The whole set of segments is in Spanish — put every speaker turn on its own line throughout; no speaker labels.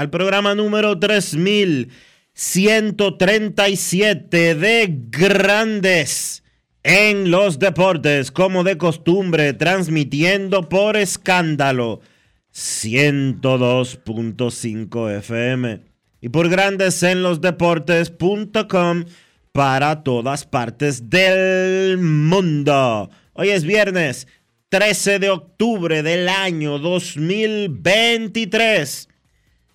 al programa número 3137 de Grandes en los Deportes, como de costumbre, transmitiendo por escándalo 102.5 FM y por Grandes en los Deportes.com para todas partes del mundo. Hoy es viernes 13 de octubre del año 2023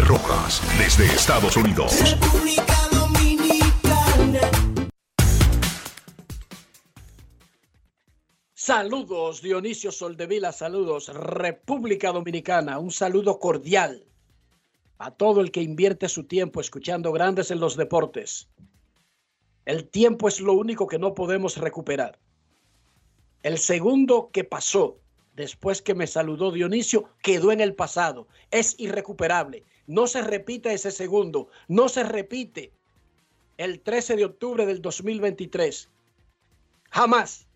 Rojas, desde Estados Unidos.
República Dominicana.
Saludos, Dionisio Soldevila, saludos, República Dominicana, un saludo cordial a todo el que invierte su tiempo escuchando grandes en los deportes. El tiempo es lo único que no podemos recuperar. El segundo que pasó después que me saludó Dionisio quedó en el pasado. Es irrecuperable. No se repite ese segundo. No se repite el 13 de octubre del 2023. Jamás.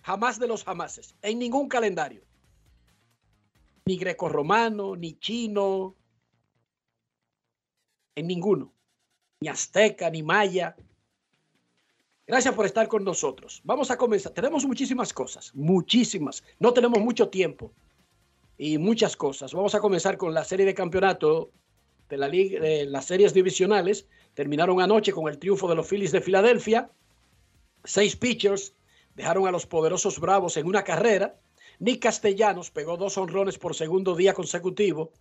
Jamás de los jamases. En ningún calendario. Ni grecorromano, ni chino. En ninguno. Ni azteca, ni maya. Gracias por estar con nosotros. Vamos a comenzar. Tenemos muchísimas cosas, muchísimas. No tenemos mucho tiempo y muchas cosas. Vamos a comenzar con la serie de campeonato de la liga, de las series divisionales. Terminaron anoche con el triunfo de los Phillies de Filadelfia. Seis pitchers dejaron a los poderosos Bravos en una carrera. Nick Castellanos pegó dos honrones por segundo día consecutivo.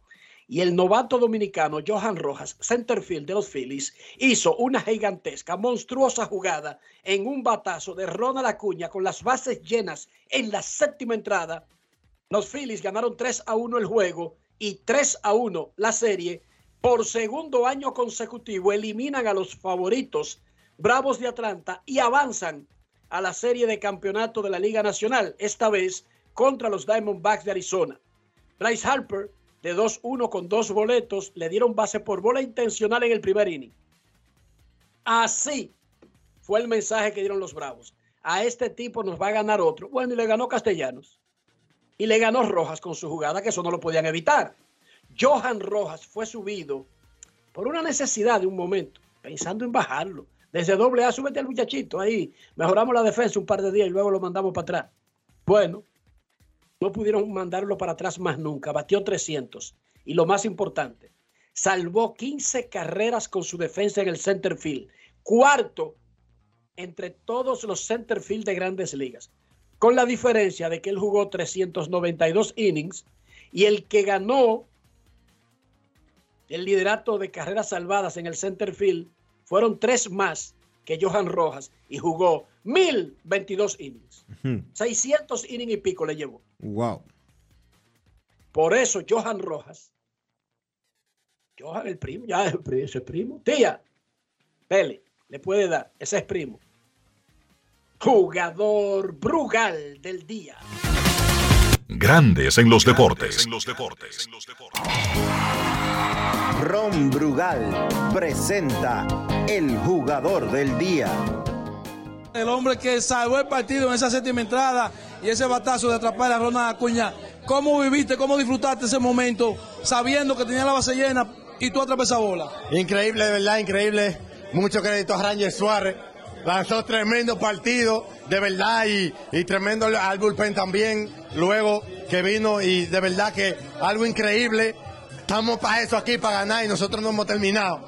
Y el novato dominicano Johan Rojas, centerfield de los Phillies, hizo una gigantesca, monstruosa jugada en un batazo de Ronald Acuña con las bases llenas en la séptima entrada. Los Phillies ganaron 3 a 1 el juego y 3 a 1 la serie. Por segundo año consecutivo eliminan a los favoritos Bravos de Atlanta y avanzan a la serie de campeonato de la Liga Nacional, esta vez contra los Diamondbacks de Arizona. Bryce Harper de 2-1 con dos boletos, le dieron base por bola intencional en el primer inning. Así fue el mensaje que dieron los Bravos. A este tipo nos va a ganar otro. Bueno, y le ganó Castellanos. Y le ganó Rojas con su jugada, que eso no lo podían evitar. Johan Rojas fue subido por una necesidad de un momento, pensando en bajarlo. Desde doble A, súbete al muchachito ahí. Mejoramos la defensa un par de días y luego lo mandamos para atrás. Bueno, no pudieron mandarlo para atrás más nunca. Batió 300. Y lo más importante, salvó 15 carreras con su defensa en el center field. Cuarto entre todos los center field de grandes ligas. Con la diferencia de que él jugó 392 innings Y el que ganó el liderato de carreras salvadas en el center field fueron tres más que Johan Rojas y jugó 1022 innings. 600 innings y pico le llevó.
Wow.
Por eso Johan Rojas, Johan el primo, ya es primo, ese es primo. Tía, Pele, le puede dar, ese es primo. Jugador Brugal del día.
Grandes en los deportes.
Ron Brugal presenta el jugador del día.
El hombre que salvó el partido en esa séptima entrada y ese batazo de atrapar a Ronald Acuña. ¿Cómo viviste, cómo disfrutaste ese momento sabiendo que tenía la base llena y tú atrapas esa bola?
Increíble, de verdad, increíble. Mucho crédito a Ranger Suárez. Lanzó tremendo partido, de verdad, y, y tremendo al bullpen también. Luego que vino y de verdad que algo increíble. Estamos para eso aquí, para ganar y nosotros no hemos terminado.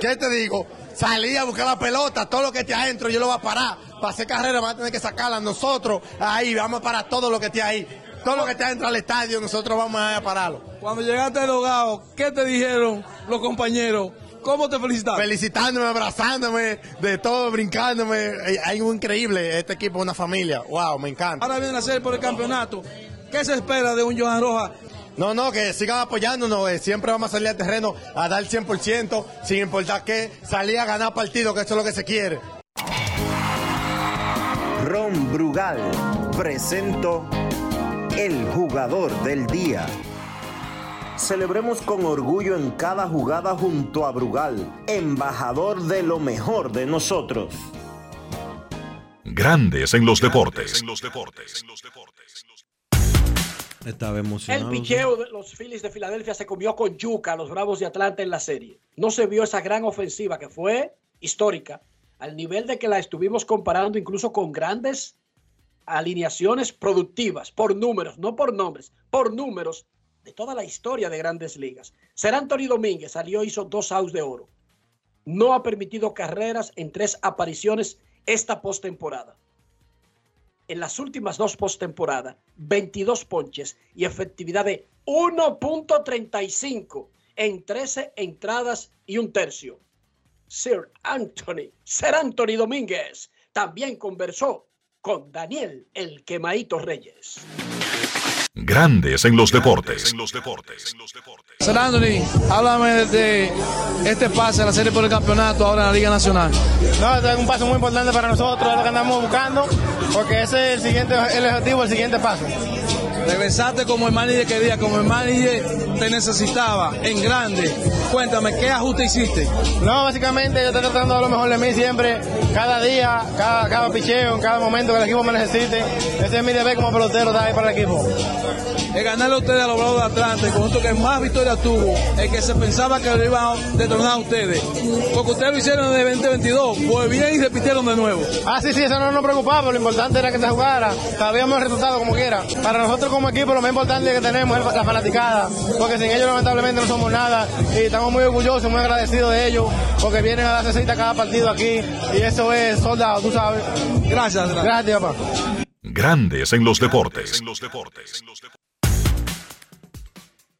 ¿Qué te digo? Salí a buscar la pelota, todo lo que esté adentro yo lo voy a parar. Para hacer carrera vamos a tener que sacarla nosotros. Ahí, vamos a parar todo lo que esté ahí. Todo lo que esté adentro del estadio, nosotros vamos a pararlo.
Cuando llegaste al hogar, ¿qué te dijeron los compañeros? ¿Cómo te felicitaron?
Felicitándome, abrazándome, de todo, brincándome. Hay algo increíble. Este equipo es una familia. Wow, me encanta.
Ahora viene a ser por el campeonato. ¿Qué se espera de un Johan Rojas?
No, no, que sigan apoyándonos. eh, Siempre vamos a salir al terreno a dar 100%, sin importar qué. Salir a ganar partido, que eso es lo que se quiere.
Ron Brugal presento el jugador del día. Celebremos con orgullo en cada jugada junto a Brugal, embajador de lo mejor de nosotros.
Grandes en los deportes.
Estaba
El
emocionado.
picheo de los Phillies de Filadelfia se comió con yuca a los Bravos de Atlanta en la serie. No se vio esa gran ofensiva que fue histórica, al nivel de que la estuvimos comparando incluso con grandes alineaciones productivas, por números, no por nombres, por números de toda la historia de grandes ligas. Ser Anthony Domínguez salió hizo dos outs de oro. No ha permitido carreras en tres apariciones esta postemporada en las últimas dos postemporadas, 22 ponches y efectividad de 1.35 en 13 entradas y un tercio. Sir Anthony, Sir Anthony Domínguez, también conversó con Daniel El Quemaito Reyes.
Grandes en los deportes.
Anthony, háblame de este pase a la serie por el campeonato ahora en la Liga Nacional.
No, este es un paso muy importante para nosotros, es lo que andamos buscando, porque ese es el siguiente, el objetivo, el siguiente paso.
Regresaste como el manager quería, como el manager te necesitaba, en grande. Cuéntame, ¿qué ajuste hiciste?
No, básicamente yo estoy tratando de lo mejor de mí siempre, cada día, cada, cada picheo, en cada momento que el equipo me necesite. Ese es mi deber como pelotero, dar ahí para el equipo.
Es ganarle a ustedes a los Bravos de Atlanta, el conjunto que más victorias tuvo, el que se pensaba que lo iban a detronar a ustedes. Porque ustedes lo hicieron en el 2022, pues bien y repitieron de nuevo.
Ah, sí, sí, eso no nos preocupaba, lo importante era que se jugara, sabíamos el resultado como quiera. Para nosotros como equipo lo más importante que tenemos es la fanaticada, porque sin ellos lamentablemente no somos nada y estamos muy orgullosos, muy agradecidos de ellos, porque vienen a darse cita cada partido aquí y eso es soldado, tú sabes.
Gracias, gracias.
Gracias, papá.
Grandes en los deportes.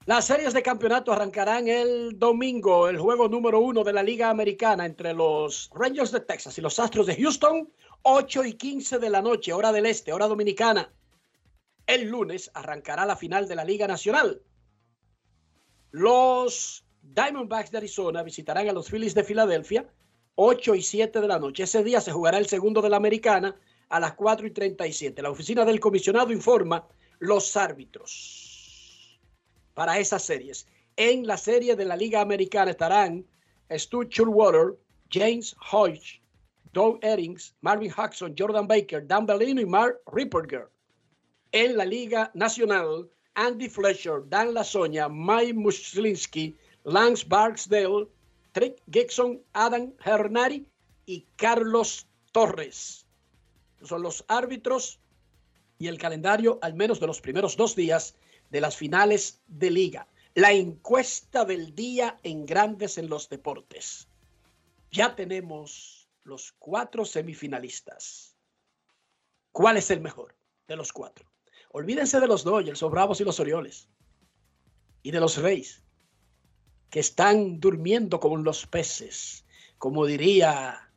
Las series de campeonato arrancarán el domingo, el juego número uno de la Liga Americana entre los Rangers de Texas y los Astros de Houston, 8 y 15 de la noche, hora del este, hora dominicana. El lunes arrancará la final de la Liga Nacional. Los Diamondbacks de Arizona visitarán a los Phillies de Filadelfia, 8 y 7 de la noche. Ese día se jugará el segundo de la Americana a las 4 y 37. La oficina del comisionado informa los árbitros para esas series. En la serie de la Liga Americana estarán Stu Chulwater, James Hodge, Doug Eddings, Marvin Jackson, Jordan Baker, Dan Bellino y Mark Ripperger. En la Liga Nacional, Andy Fletcher, Dan Lasoña, Mike Muslinski, Lance Barksdale, Trick Gibson, Adam Hernari y Carlos Torres. Son los árbitros y el calendario, al menos de los primeros dos días de las finales de liga. La encuesta del día en Grandes en los Deportes. Ya tenemos los cuatro semifinalistas. ¿Cuál es el mejor de los cuatro? Olvídense de los Dodgers, los Bravos y los Orioles. y de los Reyes, que están durmiendo con los peces, como diría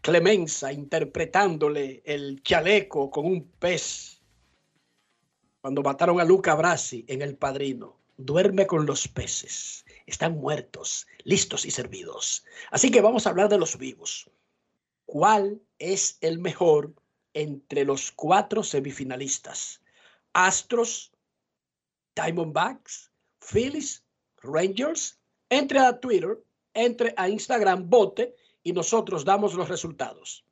Clemenza, interpretándole el chaleco con un pez. Cuando mataron a Luca Brasi en El Padrino, duerme con los peces. Están muertos, listos y servidos. Así que vamos a hablar de los vivos. ¿Cuál es el mejor entre los cuatro semifinalistas? Astros, Diamondbacks, Phillies, Rangers. Entre a Twitter, entre a Instagram, vote y nosotros damos los resultados.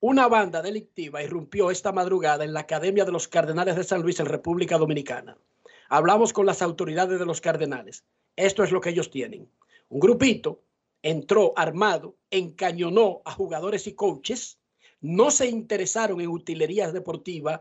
Una banda delictiva irrumpió esta madrugada en la Academia de los Cardenales de San Luis en República Dominicana. Hablamos con las autoridades de los Cardenales. Esto es lo que ellos tienen. Un grupito entró armado, encañonó a jugadores y coaches, no se interesaron en utilerías deportivas,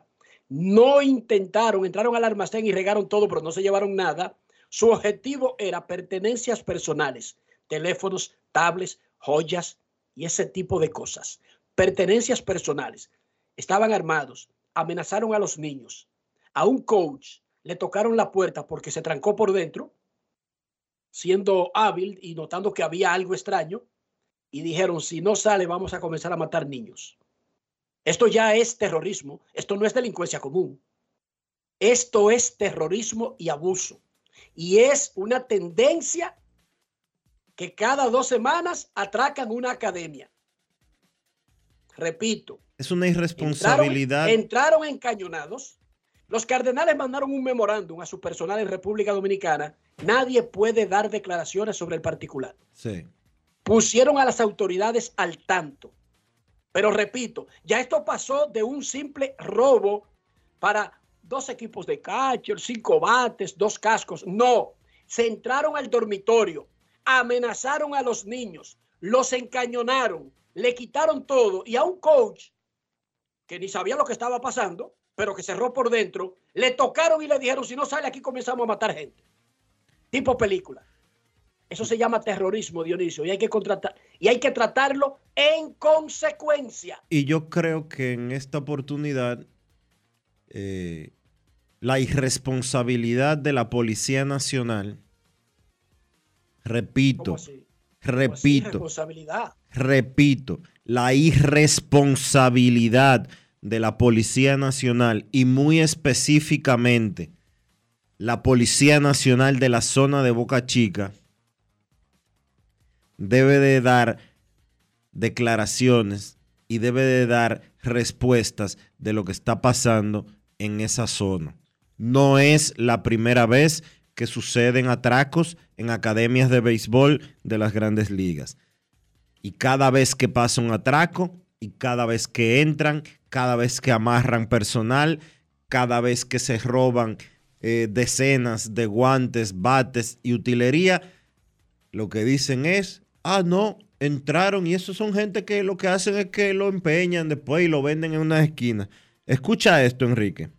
no intentaron, entraron al almacén y regaron todo, pero no se llevaron nada. Su objetivo era pertenencias personales, teléfonos, tablets, joyas y ese tipo de cosas. Pertenencias personales. Estaban armados, amenazaron a los niños. A un coach le tocaron la puerta porque se trancó por dentro, siendo hábil y notando que había algo extraño, y dijeron, si no sale, vamos a comenzar a matar niños. Esto ya es terrorismo, esto no es delincuencia común. Esto es terrorismo y abuso. Y es una tendencia que cada dos semanas atracan una academia. Repito.
Es una irresponsabilidad.
Entraron, entraron encañonados. Los cardenales mandaron un memorándum a su personal en República Dominicana. Nadie puede dar declaraciones sobre el particular.
Sí.
Pusieron a las autoridades al tanto. Pero repito, ya esto pasó de un simple robo para dos equipos de catcher, cinco bates, dos cascos. No, se entraron al dormitorio, amenazaron a los niños, los encañonaron, le quitaron todo y a un coach que ni sabía lo que estaba pasando, pero que cerró por dentro, le tocaron y le dijeron, si no sale aquí comenzamos a matar gente. Tipo película. Eso se llama terrorismo, Dionisio, y hay que contratar y hay que tratarlo en consecuencia.
Y yo creo que en esta oportunidad eh, la irresponsabilidad de la Policía Nacional, repito, repito, repito, la irresponsabilidad de la Policía Nacional y muy específicamente la Policía Nacional de la zona de Boca Chica debe de dar declaraciones y debe de dar respuestas de lo que está pasando en esa zona. No es la primera vez que suceden atracos en academias de béisbol de las grandes ligas. Y cada vez que pasa un atraco y cada vez que entran, cada vez que amarran personal, cada vez que se roban eh, decenas de guantes, bates y utilería, lo que dicen es, ah, no, entraron y esos son gente que lo que hacen es que lo empeñan después y lo venden en una esquina. Escucha esto, Enrique.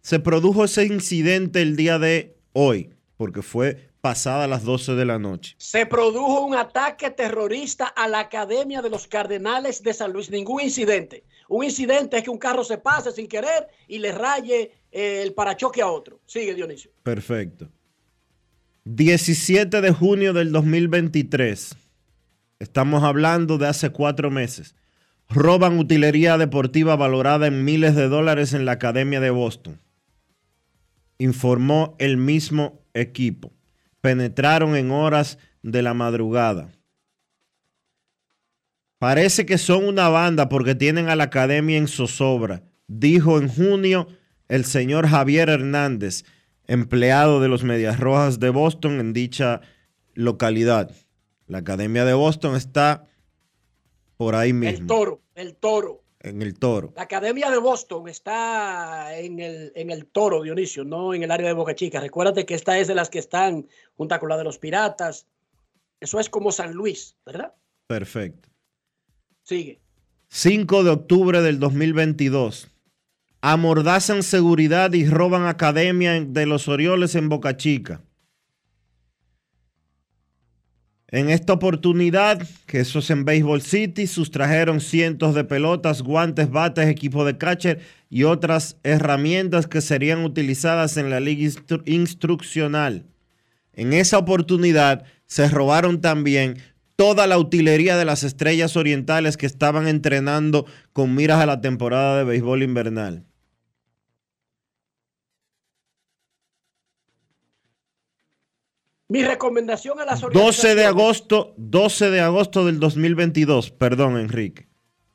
Se produjo ese incidente el día de hoy, porque fue pasada las 12 de la noche.
Se produjo un ataque terrorista a la Academia de los Cardenales de San Luis. Ningún incidente. Un incidente es que un carro se pase sin querer y le raye eh, el parachoque a otro. Sigue, Dionisio.
Perfecto. 17 de junio del 2023. Estamos hablando de hace cuatro meses. Roban utilería deportiva valorada en miles de dólares en la Academia de Boston. Informó el mismo equipo. Penetraron en horas de la madrugada. Parece que son una banda porque tienen a la academia en zozobra, dijo en junio el señor Javier Hernández, empleado de los Medias Rojas de Boston en dicha localidad. La Academia de Boston está por ahí mismo.
El toro, el toro.
En el toro.
La Academia de Boston está en el, en el toro, Dionisio, no en el área de Boca Chica. Recuérdate que esta es de las que están junto con la de los Piratas. Eso es como San Luis, ¿verdad?
Perfecto.
Sigue.
5 de octubre del 2022 amordazan seguridad y roban academia de los Orioles en Boca Chica. En esta oportunidad, que eso es en Baseball City, sustrajeron cientos de pelotas, guantes, bates, equipo de catcher y otras herramientas que serían utilizadas en la liga instru- instruccional. En esa oportunidad se robaron también toda la utilería de las estrellas orientales que estaban entrenando con miras a la temporada de béisbol invernal.
Mi recomendación a las
12 de agosto, 12 de agosto del 2022, perdón, Enrique.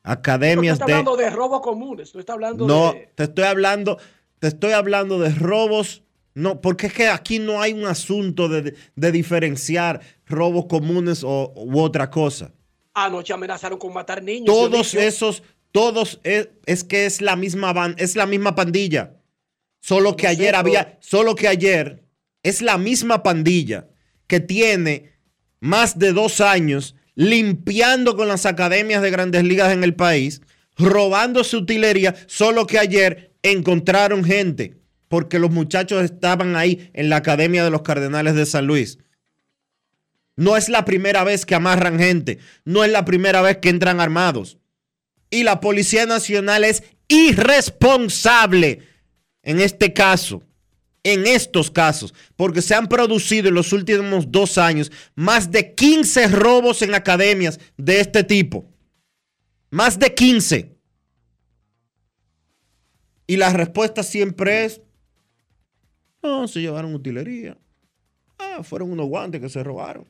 No
Academias
está
de
hablando de robos comunes, no está hablando
No,
de...
te estoy hablando, te estoy hablando de robos. No, porque es que aquí no hay un asunto de, de diferenciar robos comunes o, u otra cosa.
Anoche amenazaron con matar niños.
Todos esos, todos es, es que es la misma ban- es la misma pandilla. Solo que
No
ayer había, solo que ayer es la misma pandilla que tiene más de dos años limpiando con las academias de grandes ligas en el país, robando su utilería, solo que ayer encontraron gente, porque los muchachos estaban ahí en la academia de los Cardenales de San Luis. No es la primera vez que amarran gente, no es la primera vez que entran armados. Y la Policía Nacional es irresponsable en este caso, en estos casos, porque se han producido en los últimos dos años más de 15 robos en academias de este tipo. Más de 15. Y la respuesta siempre es, no, se llevaron utilería. Ah, fueron unos guantes que se robaron.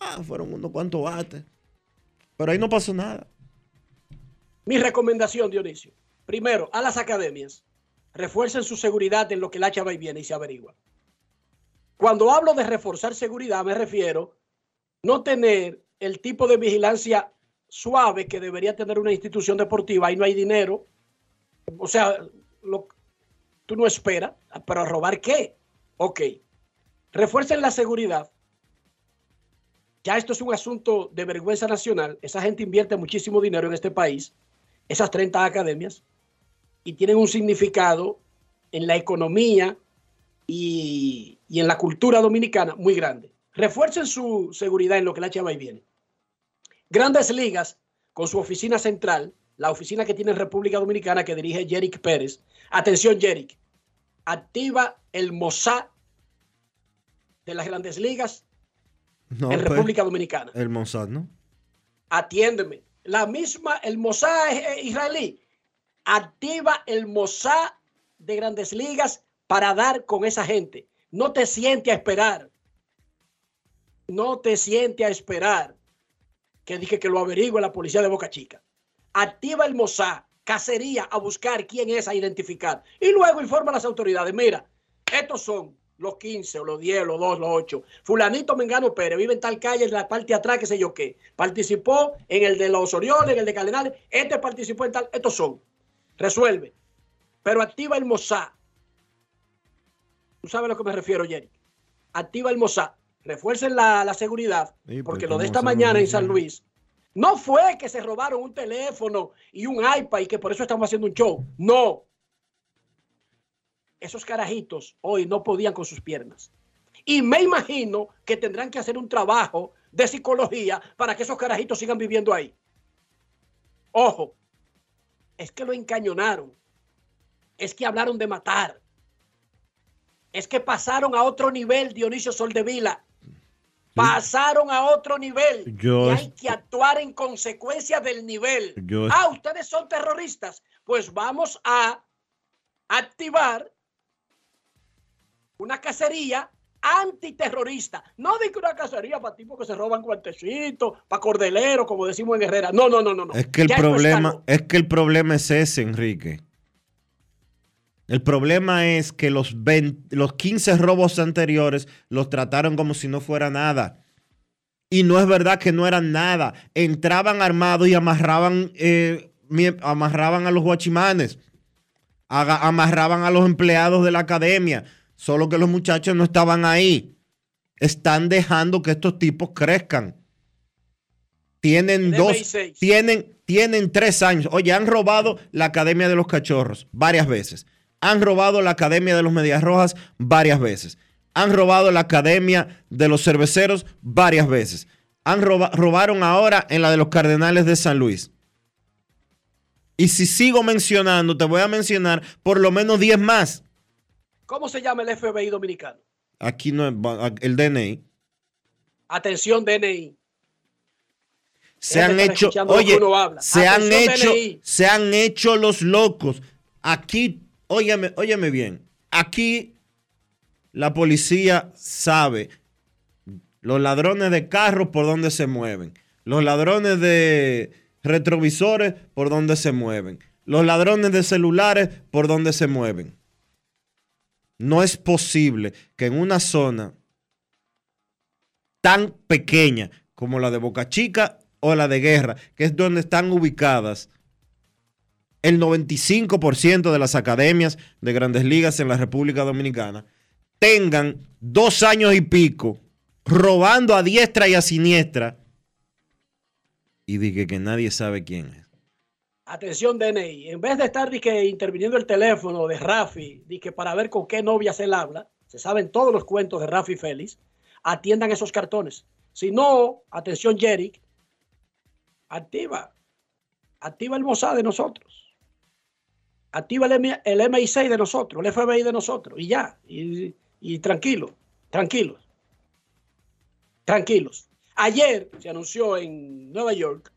Ah, fueron unos cuantos bates. Pero ahí no pasó nada.
Mi recomendación, Dionisio. Primero, a las academias, refuercen su seguridad en lo que el hacha va y viene y se averigua. Cuando hablo de reforzar seguridad, me refiero no tener el tipo de vigilancia suave que debería tener una institución deportiva. Ahí no hay dinero. O sea, lo- tú no esperas, pero ¿a robar qué? Ok. Refuercen la seguridad. Ya esto es un asunto de vergüenza nacional. Esa gente invierte muchísimo dinero en este país, esas 30 academias, y tienen un significado en la economía y, y en la cultura dominicana muy grande. Refuercen su seguridad en lo que la chava y viene. Grandes ligas, con su oficina central, la oficina que tiene en República Dominicana que dirige Jerick Pérez. Atención, Jerick. Activa el Mossad de las grandes ligas
No,
en
pues,
República Dominicana.
el Mossad, ¿no?
Atiéndeme. La misma, el Mossad eh, israelí, activa el Mossad de grandes ligas para dar con esa gente. No te siente a esperar. No te siente a esperar que dije que lo averigüe la policía de Boca Chica. Activa el Mossad, cacería, a buscar quién es, a identificar. Y luego informa a las autoridades. Mira, estos son los 15 o los 10, los 2, los 8. Fulanito Mengano Pérez vive en tal calle, en la parte de atrás, qué sé yo qué. Participó en el de los Orioles, en el de Cardenales. Este participó en tal. Estos son. Resuelve. Pero activa el Mossad. Tú sabes a lo que me refiero, Jerry. Activa el Mossad. Refuercen la, la seguridad.
Sí,
porque
pues,
lo de
¿cómo
esta mañana en San? Luis no fue que se robaron un teléfono y un iPad y que por eso estamos haciendo un show. No. Esos carajitos hoy no podían con sus piernas. Y me imagino que tendrán que hacer un trabajo de psicología para que esos carajitos sigan viviendo ahí. Ojo, es que lo encañonaron. Es que hablaron de matar. Es que pasaron a otro nivel, Dionisio Soldevila. Pasaron a otro nivel.
Yo
y hay que actuar en consecuencia del nivel.
Yo
ah, ustedes son terroristas. Pues vamos a activar una cacería antiterrorista. No digo una cacería para tipos que se roban guantecitos, para cordeleros, como decimos en Herrera. No, no, no, no.
Es que el
Ya
problema, es que el problema es ese, Enrique. El problema es que los, 20 los 15 robos anteriores los trataron como si no fuera nada. Y no es verdad que no eran nada. Entraban armados y amarraban, eh, amarraban a los guachimanes. Amarraban a los empleados de la academia. Solo que los muchachos no estaban ahí. Están dejando que estos tipos crezcan. Tienen dos, tienen, tienen tres años. Oye, han robado la Academia de los Cachorros varias veces. Han robado la Academia de los Medias Rojas varias veces. Han robado la Academia de los Cerveceros varias veces. Han roba- robaron ahora en la de los Cardenales de San Luis. Y si sigo mencionando, te voy a mencionar por lo menos 10 más.
¿Cómo se llama el FBI dominicano?
Aquí no es el DNI.
Atención, DNI.
Se han hecho, oye, se han hecho,
DNI.
se han hecho los locos. Aquí, óyeme, óyeme bien. Aquí la policía sabe los ladrones de carros por dónde se mueven, los ladrones de retrovisores por dónde se mueven, los ladrones de celulares por dónde se mueven. No es posible que en una zona tan pequeña como la de Boca Chica o la de Guerra, que es donde están ubicadas el 95% de las academias de grandes ligas en la República Dominicana, tengan dos años y pico robando a diestra y a siniestra y dije que nadie sabe quién es.
Atención, DNI. En vez de estar dizque, interviniendo el teléfono de Rafi, dizque, para ver con qué novias él habla, se saben todos los cuentos de Rafi Félix, atiendan esos cartones. Si no, atención, Jerick, activa, activa el Mossad de nosotros. Activa el, M- el MI6 de nosotros, el FBI de nosotros, y ya. Y, y tranquilo, tranquilos. Tranquilos. Ayer se anunció en Nueva York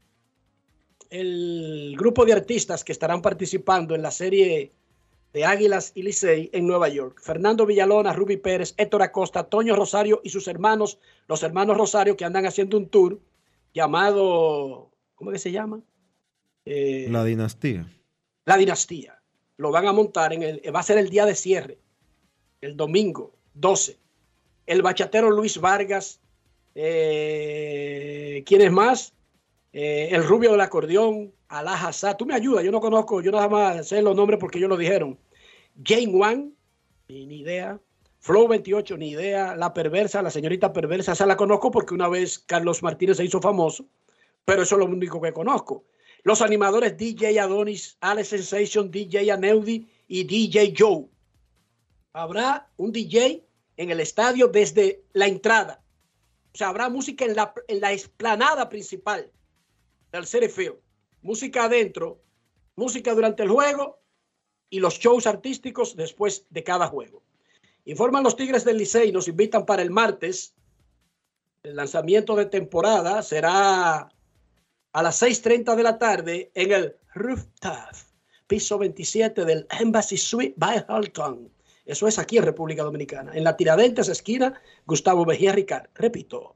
el grupo de artistas que estarán participando en la serie de Águilas y Licey en Nueva York. Fernando Villalona, Ruby Pérez, Héctor Acosta, Toño Rosario y sus hermanos, los hermanos Rosario, que andan haciendo un tour llamado, ¿cómo que se llama? Eh,
La dinastía.
la dinastía. Lo van a montar en el, va a ser el día de cierre, el domingo 12. El bachatero Luis Vargas, eh, ¿quién es más? Eh, el rubio del acordeón, Alá. Tú me ayudas, yo no conozco, yo nada más sé los nombres porque ellos lo dijeron. Jane Wang, ni, ni idea. Flow 28, ni idea. La perversa, la señorita perversa, esa la conozco porque una vez Carlos Martínez se hizo famoso, pero eso es lo único que conozco. Los animadores DJ Adonis, Alex Sensation, DJ Aneudi y DJ Joe. Habrá un DJ en el estadio desde la entrada. O sea, habrá música en la, en la explanada principal del City Field. Música adentro, música durante el juego y los shows artísticos después de cada juego. Informan los Tigres del Licey, nos invitan para el martes. El lanzamiento de temporada será a las 6.30 de la tarde en el Rooftop, piso 27 del Embassy Suite by Hilton. Eso es aquí en República Dominicana. En la Tiradentes, esquina, Gustavo Mejía Ricard. Repito,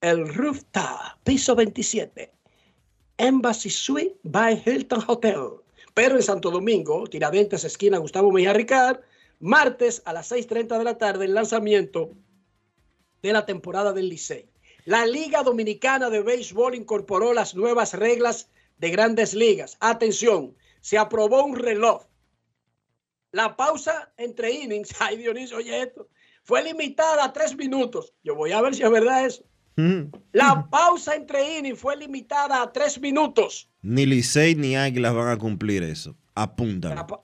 el Rooftop, piso 27, Embassy Suite by Hilton Hotel. Pero en Santo Domingo, Tiradentes, esquina, Gustavo Mejía Ricard, martes a las 6.30 de la tarde, el lanzamiento de la temporada del Licey. La Liga Dominicana de Béisbol incorporó las nuevas reglas de grandes ligas. Atención, se aprobó un reloj. La pausa entre innings, ay Dionisio, oye esto, fue limitada a tres minutos. Yo voy a ver si es verdad eso. La pausa entre innings fue limitada a tres minutos.
Ni Licey ni Águilas van a cumplir eso.
Pa-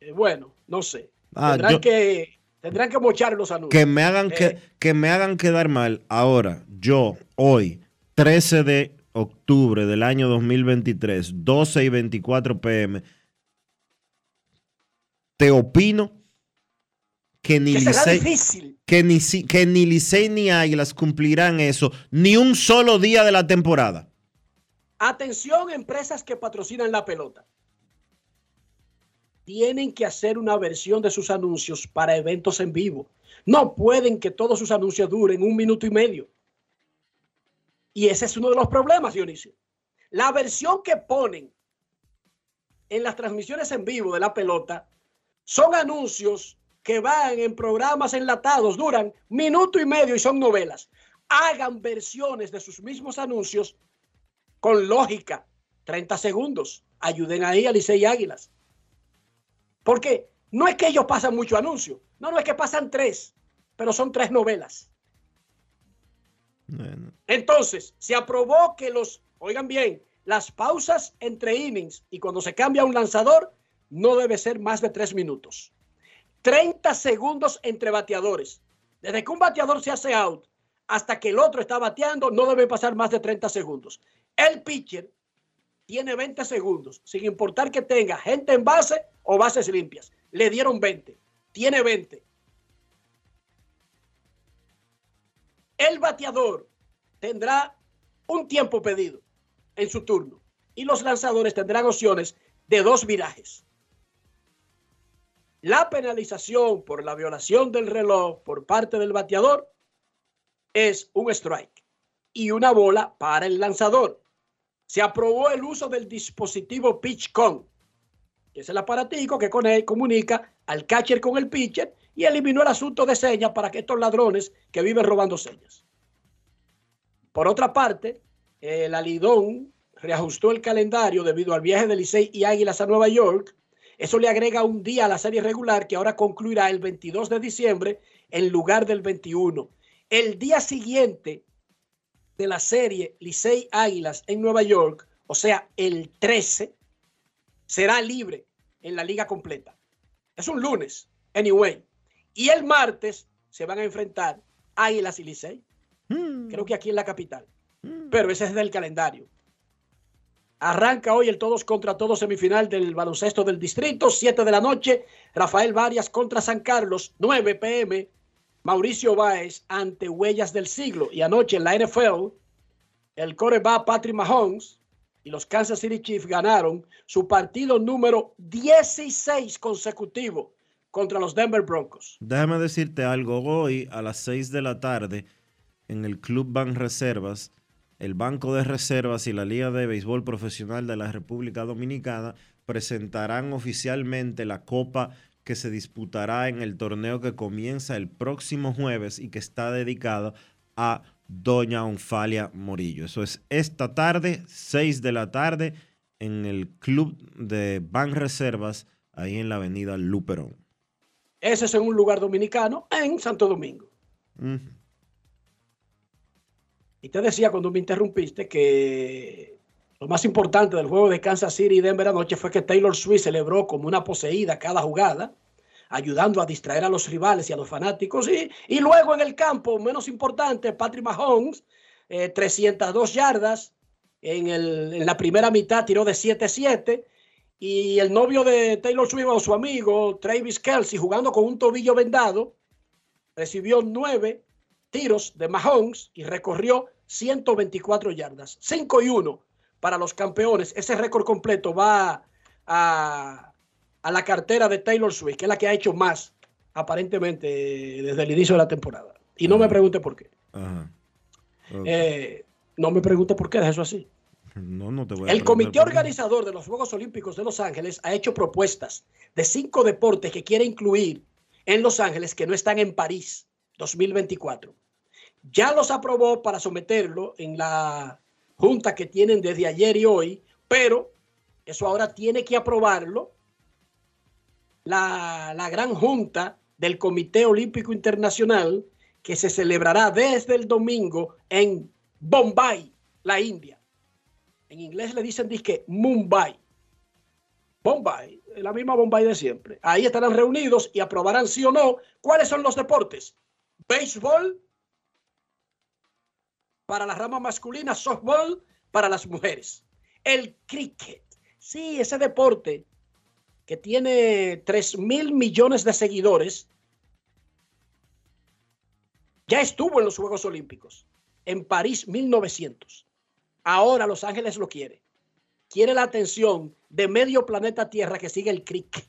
Eh, bueno, no sé.
Ah,
tendrán,
yo-
que, tendrán que mochar los anuncios.
que me hagan
Eh,
que, que me hagan quedar mal. Ahora, yo, hoy, 13 de octubre del año 2023, 12 y 24 pm, te opino que ni
que
Licey, que ni, que ni Licey ni Águilas cumplirán eso ni un solo día de la temporada.
Atención, empresas que patrocinan la pelota. Tienen que hacer una versión de sus anuncios para eventos en vivo. No pueden que todos sus anuncios duren un minuto y medio. Y ese es uno de los problemas, Dionisio. La versión que ponen en las transmisiones en vivo de la pelota son anuncios que van en programas enlatados, duran minuto y medio y son novelas. Hagan versiones de sus mismos anuncios con lógica, 30 segundos. Ayuden ahí a Licey y Águilas. Porque no es que ellos pasan mucho anuncio. No, no es que pasan tres, pero son tres novelas.
Bueno,
Entonces, se aprobó que los, oigan bien, las pausas entre innings y cuando se cambia un lanzador no debe ser más de tres minutos. 30 segundos entre bateadores. Desde que un bateador se hace out hasta que el otro está bateando, no debe pasar más de 30 segundos. El pitcher tiene 20 segundos, sin importar que tenga gente en base o bases limpias. Le dieron 20, tiene 20. El bateador tendrá un tiempo pedido en su turno y los lanzadores tendrán opciones de dos virajes. La penalización por la violación del reloj por parte del bateador es un strike y una bola para el lanzador. Se aprobó el uso del dispositivo PitchCon, que es el aparatico que con él comunica al catcher con el pitcher y eliminó el asunto de señas para que estos ladrones que viven robando señas. Por otra parte, el Alidón reajustó el calendario debido al viaje de Licey y Águilas a Nueva York. Eso le agrega un día a la serie regular que ahora concluirá el 22 de diciembre en lugar del 21. El día siguiente de la serie Licey Águilas en Nueva York, o sea, el 13, será libre en la liga completa. Es un lunes, anyway. Y el martes se van a enfrentar Águilas y Licey. Creo que aquí en la capital. Pero ese es del calendario. Arranca hoy el todos contra todos semifinal del baloncesto del distrito, 7 de la noche. Rafael Varias contra San Carlos, 9 pm. Mauricio Báez ante Huellas del Siglo. Y anoche en la NFL, el coreback Patrick Mahomes y los Kansas City Chiefs ganaron su partido número 16 consecutivo contra los Denver Broncos.
Déjame decirte algo. Hoy a las 6 de la tarde en el Club Ban Reservas, el Banco de Reservas y la Liga de Béisbol Profesional de la República Dominicana presentarán oficialmente la copa que se disputará en el torneo que comienza el próximo jueves y que está dedicado a Doña Onfalia Morillo. Eso es esta tarde, 6 de la tarde, en el Club de Ban Reservas, ahí en la avenida Luperón.
Ese es en un lugar dominicano en Santo Domingo. Y te decía cuando me interrumpiste que lo más importante del juego de Kansas City y Denver anoche fue que Taylor Swift celebró como una poseída cada jugada, ayudando a distraer a los rivales y a los fanáticos. Y, luego en el campo, menos importante, Patrick Mahomes, eh, 302 yardas. En, la primera mitad tiró de 7-7. Y el novio de Taylor Swift o su amigo Travis Kelsey, jugando con un tobillo vendado, recibió nueve tiros de Mahomes y recorrió 124 yardas. 5 y 1 para los campeones. Ese récord completo va a, a la cartera de Taylor Swift, que es la que ha hecho más, aparentemente, desde el inicio de la temporada. Y no me pregunte por qué. Eh, no me pregunte por qué, deja eso así.
no, no te voy a
El Comité. Organizador de los Juegos Olímpicos de Los Ángeles ha hecho propuestas de cinco deportes que quiere incluir en Los Ángeles que no están en París 2024. Ya los aprobó para someterlo en la junta que tienen desde ayer y hoy, pero eso ahora tiene que aprobarlo la, la gran junta del Comité Olímpico Internacional que se celebrará desde el domingo en Bombay, la India. En inglés le dicen disque Mumbai. Bombay, la misma Bombay de siempre. Ahí estarán reunidos y aprobarán sí o no cuáles son los deportes. Béisbol para la rama masculina, softball para las mujeres. El cricket. Sí, ese deporte que tiene 3 mil millones de seguidores ya estuvo en los Juegos Olímpicos en París 1900. Ahora Los Ángeles lo quiere. Quiere la atención de medio planeta Tierra que sigue el cricket.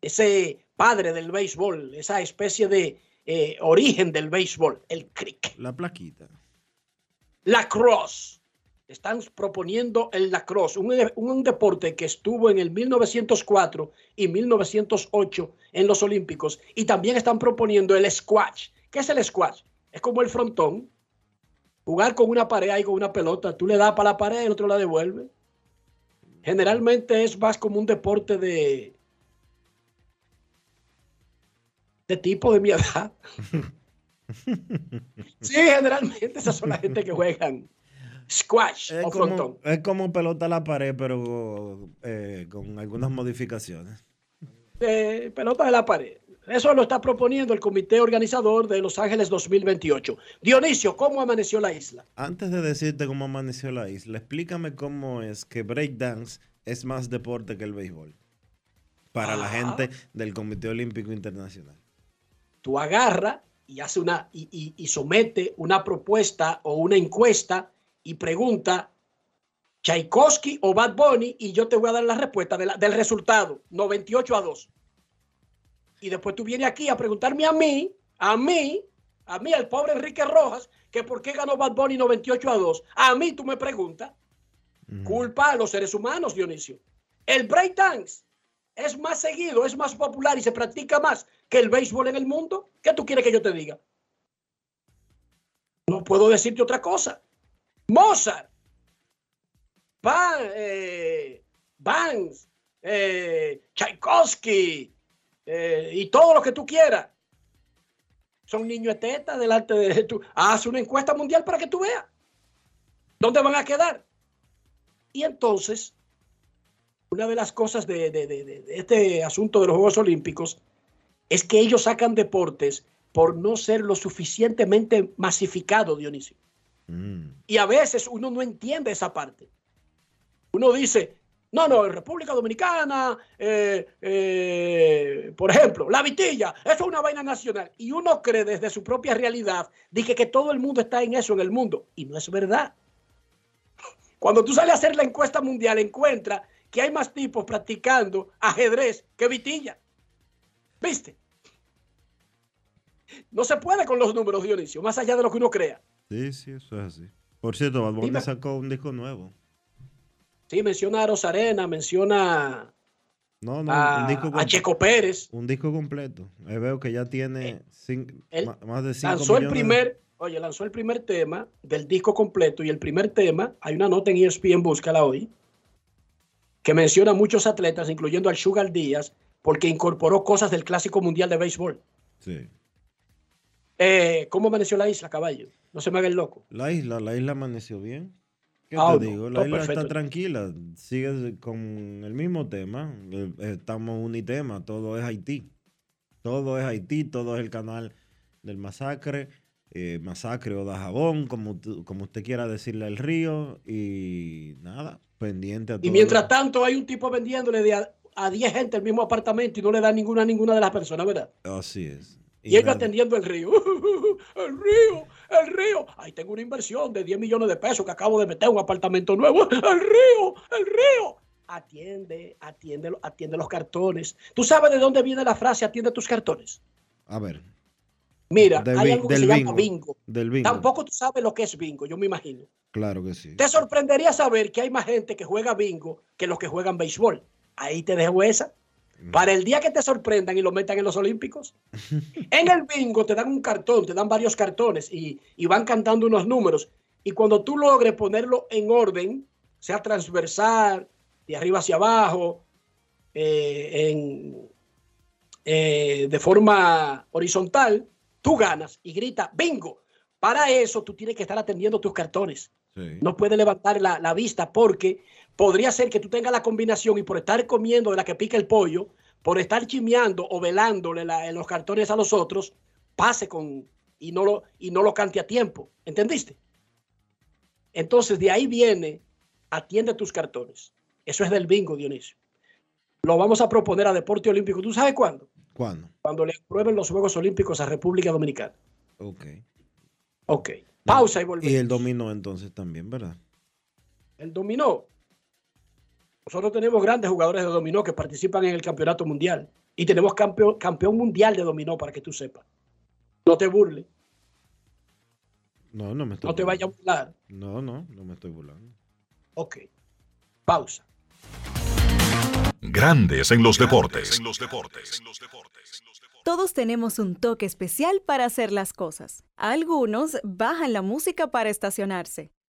Ese padre del béisbol, esa especie de eh, origen del béisbol, el cricket.
La plaquita.
Lacrosse. Están proponiendo el lacrosse, un, un deporte que estuvo en el 1904 y 1908 en los Olímpicos. Y también están proponiendo el squash. ¿Qué es el squash? Es como el frontón. Jugar con una pared ahí con una pelota. Tú le das para la pared y el otro la devuelve. Generalmente es más como un deporte de, de tipo de mi edad. Sí, generalmente esas son la gente que juegan squash
Es
o
como,
frontón.
es como pelota a la pared, pero eh, con algunas modificaciones.
Eh, pelota de la pared. Eso lo está proponiendo el comité organizador de Los Ángeles 2028. Dionisio, ¿cómo amaneció la isla?
Antes de decirte cómo amaneció la isla, explícame cómo es que breakdance es más deporte que el béisbol para la
Ah.
gente del Comité Olímpico Internacional.
Tú agarra y hace una y, y- y somete una propuesta o una encuesta y pregunta Tchaikovsky o Bad Bunny y yo te voy a dar la respuesta de la- del resultado, 98 a 2. Y después tú vienes aquí a preguntarme a mí, a mí, a mí, al pobre Enrique Rojas, que por qué ganó Bad Bunny 98 a 2. A mí tú me preguntas. Culpa a los seres humanos, Dionisio. El breakdance es más seguido, es más popular y se practica más que el béisbol en el mundo. ¿Qué tú quieres que yo te diga? No puedo decirte otra cosa. Mozart, Van, eh, Vance, eh, Tchaikovsky eh, y todo lo que tú quieras. Son niños de teta delante de tú. Haz una encuesta mundial para que tú veas dónde van a quedar. Y entonces, una de las cosas de- de- de este asunto de los Juegos Olímpicos es que ellos sacan deportes por no ser lo suficientemente masificado, Dionisio.
Mm.
Y a veces uno no entiende esa parte. Uno dice, no, no, en República Dominicana, eh, eh, por ejemplo, la vitilla, eso es una vaina nacional. Y uno cree desde su propia realidad, dije que todo el mundo está en eso en el mundo. Y no es verdad. Cuando tú sales a hacer la encuesta mundial, encuentra que hay más tipos practicando ajedrez que vitilla. ¿Viste? No se puede con los números, Dionisio, más allá de lo que uno crea.
Sí, sí, eso es así. Por cierto, Bad Bunny sacó un disco nuevo.
Sí, menciona a Rosarena, menciona
No, no,
a,
un disco
a
com-
Checo Pérez.
Un disco completo. Ahí veo que ya tiene
él
ma- más de 5
Lanzó el primer, oye, lanzó el primer tema del disco completo y el primer tema, hay una nota en ESPN, búscala hoy, que menciona a muchos atletas, incluyendo al Sugar Díaz, porque incorporó cosas del Clásico Mundial de Béisbol.
Sí.
Eh, ¿Cómo amaneció la isla, caballo? No se me haga el loco.
La isla, la isla amaneció bien. ¿Qué
Ah,
te
no,
digo? La isla
perfecto.
está tranquila. Sigue con el mismo tema. Eh, Estamos unitema. Todo es Haití. Todo es Haití. Todo es el canal del masacre. eh, masacre o da jabón, como, como usted quiera decirle al río. Y nada, pendiente a todo.
Y mientras tanto hay un tipo vendiéndole de a, a 10 gente el mismo apartamento y no le da ninguna a ninguna de las personas, ¿verdad?
Así es.
Y ellos
nada.
atendiendo el río. El río, el río. Ahí tengo una inversión de 10 millones de pesos que acabo de meter en un apartamento nuevo. El río, el río. Atiende, atiende, atiende los cartones. ¿Tú sabes de dónde viene la frase atiende tus cartones?
A ver.
Mira,
Del
hay algo que se llama
bingo. Del bingo.
Tampoco tú sabes lo que es bingo, yo me imagino.
Claro que sí.
Te sorprendería saber que hay más gente que juega bingo que los que juegan béisbol. Ahí te dejo esa. Para el día que te sorprendan y lo metan en los Olímpicos. En el bingo te dan un cartón, te dan varios cartones y, y van cantando unos números. Y cuando tú logres ponerlo en orden, sea transversal, de arriba hacia abajo, eh, en, eh, de forma horizontal, tú ganas y grita bingo. Para eso tú tienes que estar atendiendo tus cartones.
Sí.
No puedes levantar la, la vista porque podría ser que tú tengas la combinación y por estar comiendo de la que pica el pollo, por estar chimeando o velándole la- en los cartones a los otros, pase con y no lo y no lo cante a tiempo. ¿Entendiste? Entonces de ahí viene, atiende tus cartones. Eso es del bingo, Dionisio. Lo vamos a proponer a Deporte Olímpico. ¿Tú sabes cuándo?
¿Cuándo?
Cuando le aprueben los Juegos Olímpicos a República Dominicana.
Ok.
Ok. Pausa y volvemos.
Y el dominó entonces también, ¿verdad?
El dominó. Nosotros tenemos grandes jugadores de dominó que participan en el campeonato mundial. Y tenemos campeón, campeón mundial de dominó, para que tú sepas. No te burles,
No, no me estoy
no te vayas a burlar.
No, no, no me estoy burlando.
Ok. Pausa.
Grandes en los deportes.
Todos tenemos un toque especial para hacer las cosas. Algunos bajan la música para estacionarse.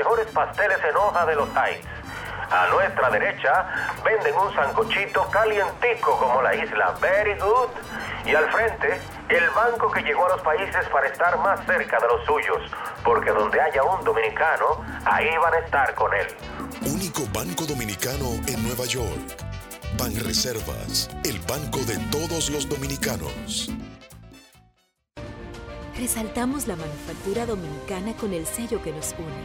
mejores pasteles en hoja de los Heights. A nuestra derecha venden un sancochito calientico como la isla Very Good. Y al frente, el banco que llegó a los países para estar más cerca de los suyos. Porque donde haya un dominicano, ahí van a estar con él.
Único banco dominicano en Nueva York. Ban Reservas, el banco de todos los dominicanos.
Resaltamos la manufactura dominicana con el sello que nos une,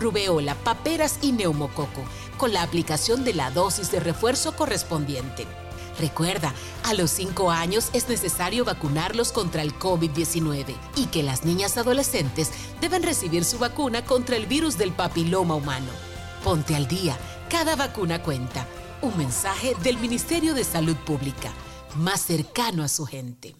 rubeola, paperas y neumococo, con la aplicación de la dosis de refuerzo correspondiente. Recuerda, a los 5 años es necesario vacunarlos contra el COVID-19 y que las niñas adolescentes deben recibir su vacuna contra el virus del papiloma humano. Ponte al día, cada vacuna cuenta. Un mensaje del Ministerio de Salud Pública, más cercano a su gente.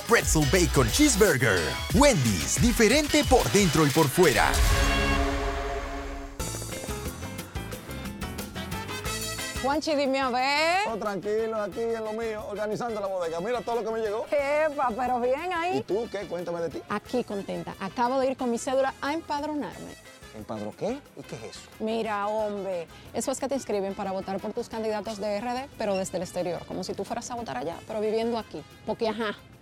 Pretzel Bacon Cheeseburger. Wendy's, diferente por dentro y por fuera.
Juanchi, dime a ver.
Oh, tranquilo, aquí en lo mío, organizando la bodega. Mira todo lo que me llegó.
Epa, pero bien ahí.
¿Y tú qué? Cuéntame de ti.
Aquí contenta. Acabo de ir con mi cédula a empadronarme.
¿Empadro qué? ¿Y qué es eso?
Mira, hombre, eso es que te inscriben para votar por tus candidatos de RD, pero desde el exterior, como si tú fueras a votar allá, pero viviendo aquí. Porque, ajá,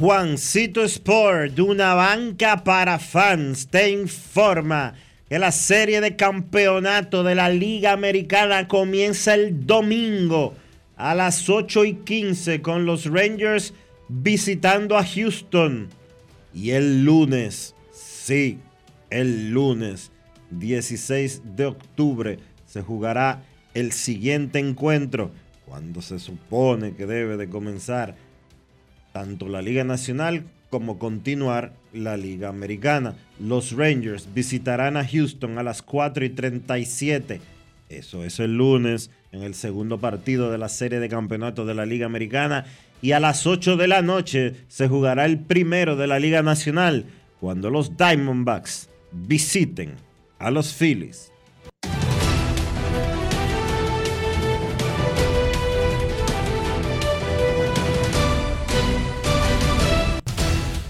Juancito Sport, una banca para fans, te informa que la serie de campeonato de la Liga Americana comienza el domingo a las 8 y 15 con los Rangers visitando a Houston. Y el lunes, sí, el lunes 16 de octubre se jugará el siguiente encuentro cuando se supone que debe de comenzar tanto la Liga Nacional como continuar la Liga Americana. Los Rangers visitarán a Houston a las 4 y 37. Eso es el lunes en el segundo partido de la serie de campeonatos de la Liga Americana. Y a las 8 de la noche se jugará el primero de la Liga Nacional cuando los Diamondbacks visiten a los Phillies.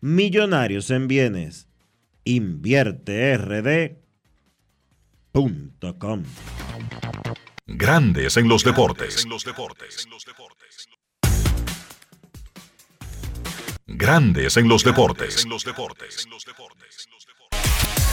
Millonarios en bienes. InvierteRD.com.
Grandes en los deportes. Grandes en los deportes.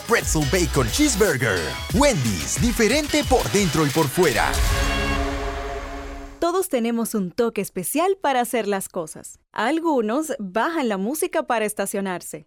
Pretzel Bacon Cheeseburger. Wendy's, diferente por dentro y por fuera.
Todos tenemos un toque especial para hacer las cosas. Algunos bajan la música para estacionarse.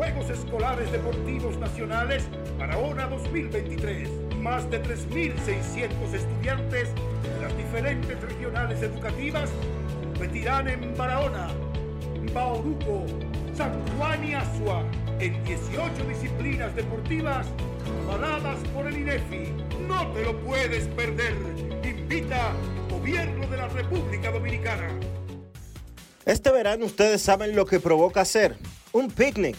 Juegos Escolares Deportivos Nacionales Barahona 2023. Más de 3.600 estudiantes de las diferentes regionales educativas competirán en Barahona, Bauruco, San Juan y Asua en 18 disciplinas deportivas avaladas por el INEFI. No te lo puedes perder. Invita Gobierno de la República Dominicana.
Este verano ustedes saben lo que provoca hacer un picnic.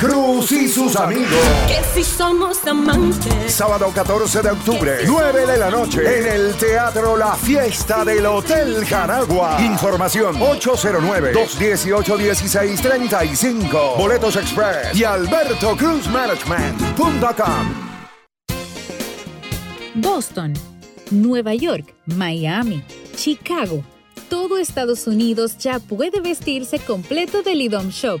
Cruz y sus amigos.
Que si somos amantes.
Sábado 14 de octubre, 9 de la noche, en el Teatro La Fiesta del Hotel Jaragua. Información 809-218-1635. Boletos Express y albertocruzmanagement.com.
Boston, Nueva York, Miami, Chicago. Todo Estados Unidos ya puede vestirse completo del IDOM Shop.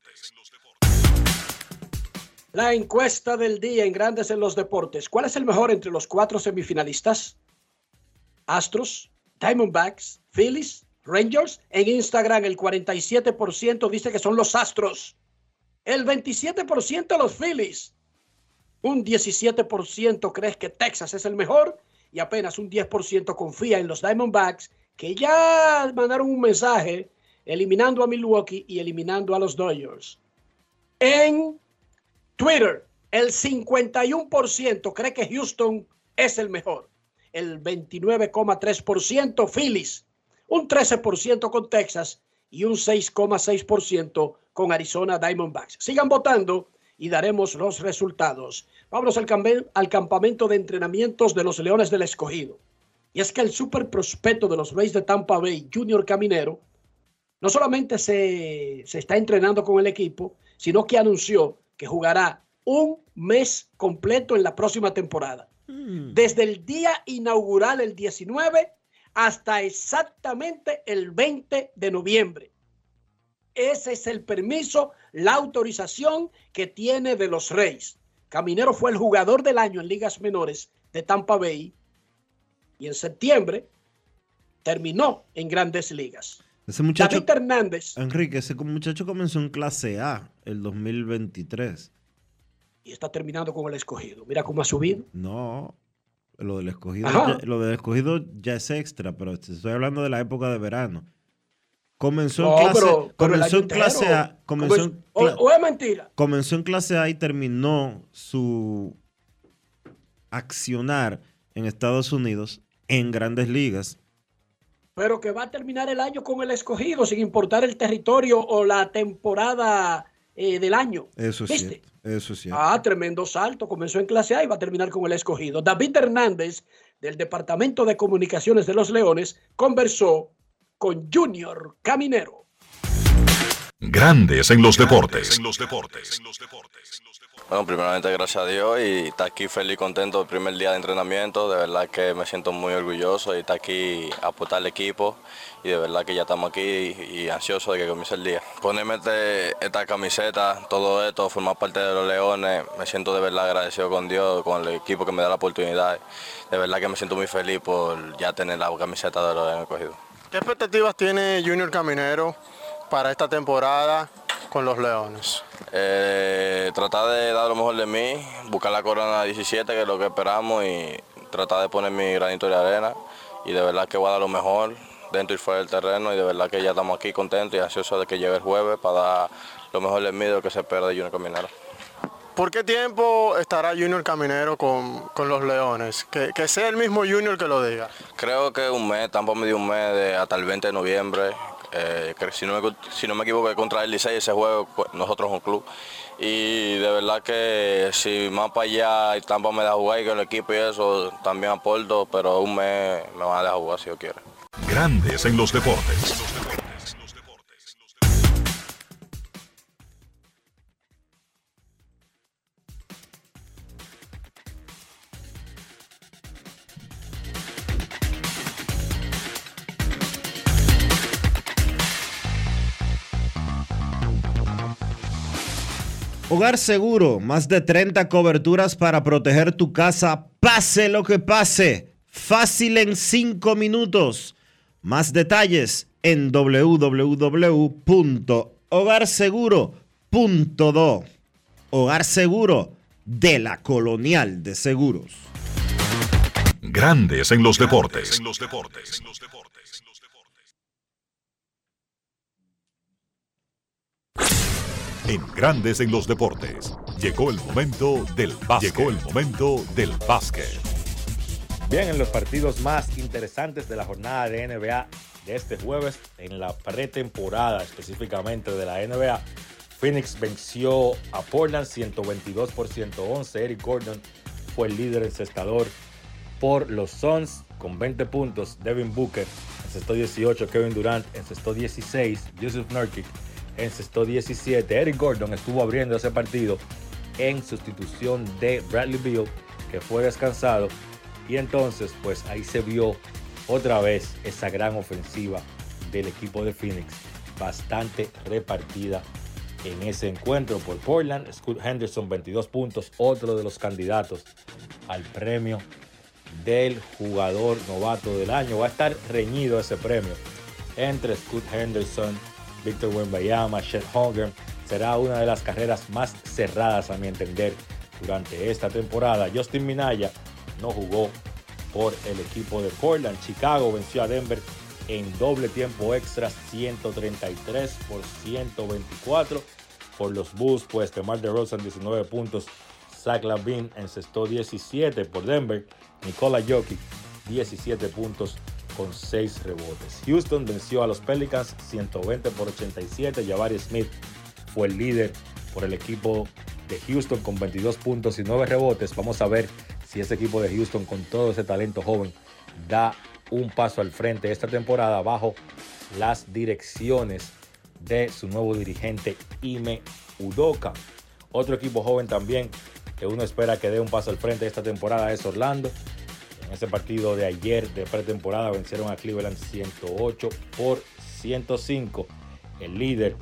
La encuesta del día en Grandes en los Deportes. ¿Cuál es el mejor entre los cuatro semifinalistas? Astros, Diamondbacks, Phillies, Rangers. En Instagram el 47% dice que son los Astros. El 27% los Phillies. Un 17% crees que Texas es el mejor y apenas un 10% confía en los Diamondbacks que ya mandaron un mensaje eliminando a Milwaukee y eliminando a los Dodgers. En Twitter, el 51% cree que Houston es el mejor. El 29,3% Phillies, un 13% con Texas y un 6,6% con Arizona Diamondbacks. Sigan votando y daremos los resultados. Vámonos al, campamento de entrenamientos de los Leones del Escogido. Y es que el super prospecto de los Rays de Tampa Bay, Junior Caminero, no solamente se, se está entrenando con el equipo, sino que anunció que jugará un mes completo en la próxima temporada. Desde el día inaugural, el 19, hasta exactamente el 20 de noviembre. Ese es el permiso, la autorización que tiene de los Reyes. Caminero fue el jugador del año en ligas menores de Tampa Bay y en septiembre terminó en grandes ligas.
Ese muchacho,
David Hernández.
Enrique, ese muchacho comenzó en clase A el 2023.
Y está terminando con el escogido. Mira cómo ha subido.
No, lo del escogido, ya, lo del escogido ya es extra, pero estoy hablando de la época de verano. Comenzó
No,
en clase,
pero- pero
comenzó
el
en
año
clase
entero.
A, comenzó
o es mentira.
Comenzó en clase A y terminó su accionar en Estados Unidos en grandes ligas.
Pero que va a terminar el año con el escogido, sin importar el territorio o la temporada eh, del año.
Eso es
¿Viste?
cierto. Eso es cierto.
Ah, tremendo salto. Comenzó en clase A y va a terminar con el escogido. David Hernández, del Departamento de Comunicaciones de los Leones, conversó con Junior Caminero.
Grandes en los deportes.
Bueno, primeramente gracias a Dios y estar aquí feliz y contento el primer día de entrenamiento. De verdad que me siento muy orgulloso y estar aquí a aportar al equipo y de verdad que ya estamos aquí y, y ansioso de que comience el día. Ponerme este- esta camiseta, todo esto, formar parte de los Leones, me siento de verdad agradecido con Dios, con el equipo que me da la oportunidad. De verdad que me siento muy feliz por ya tener la camiseta de los Leones cogido.
¿Qué expectativas tiene Junior Caminero para esta temporada con los Leones?
Eh, tratar de dar lo mejor de mí, buscar la corona 17, que es lo que esperamos, y tratar de poner mi granito de arena. Y de verdad que voy a dar lo mejor dentro y fuera del terreno. Y de verdad que ya estamos aquí contentos y ansiosos de que llegue el jueves para dar lo mejor de mí de lo que se espera de Junior Caminero.
¿Por qué tiempo estará Junior Caminero con, con los Leones? Que, que sea el mismo Junior que lo diga.
Creo que un mes, tampoco me dio un mes de hasta el 20 de noviembre. Eh, si, no me, si no me equivoco, contra el Licey ese juego, pues, nosotros un club. Y de verdad que si más para allá y Tampa me da jugar y con el equipo y eso, también aporto, pero un mes me van a dejar jugar si yo quiero.
Grandes en los deportes.
Hogar Seguro, más de 30 coberturas para proteger tu casa, pase lo que pase. Fácil en 5 minutos. Más detalles en www.hogarseguro.do. Hogar Seguro de la Colonial de Seguros.
Grandes en los deportes. En Grandes en los deportes. Llegó el momento del básquet. Llegó el momento del básquet.
Bien, en los partidos más interesantes de la jornada de NBA de este jueves, en la pretemporada específicamente de la NBA, Phoenix venció a Portland 122 por 111. Eric Gordon fue el líder encestador por los Suns con 20 puntos. Devin Booker encestó 18, Kevin Durant encestó 16, Joseph Nurkic encestó 17. Eric Gordon estuvo abriendo ese partido en sustitución de Bradley Beal, que fue descansado. Y entonces, pues ahí se vio otra vez esa gran ofensiva del equipo de Phoenix, bastante repartida en ese encuentro por Portland. Scoot Henderson, 22 puntos, otro de los candidatos al premio del jugador novato del año. Va a estar reñido ese premio entre Scott Henderson, Victor Wembanyama, Chet Holmgren. Será una de las carreras más cerradas a mi entender durante esta temporada. Justin Minaya no jugó por el equipo de Portland. Chicago venció a Denver en doble tiempo extra 133 por 124 por los Bulls, pues DeMar DeRozan 19 puntos, Zach Lavin encestó 17 por Denver, Nikola Jokic 17 puntos con 6 rebotes. Houston venció a los Pelicans 120 por 87, Jabari Smith fue el líder por el equipo de Houston con 22 puntos y 9 rebotes. Vamos a ver si ese equipo de Houston con todo ese talento joven da un paso al frente esta temporada bajo las direcciones de su nuevo dirigente Ime Udoka. Otro equipo joven también que uno espera que dé un paso al frente esta temporada es Orlando. En ese partido de ayer de pretemporada vencieron a Cleveland 108 por 105. El líder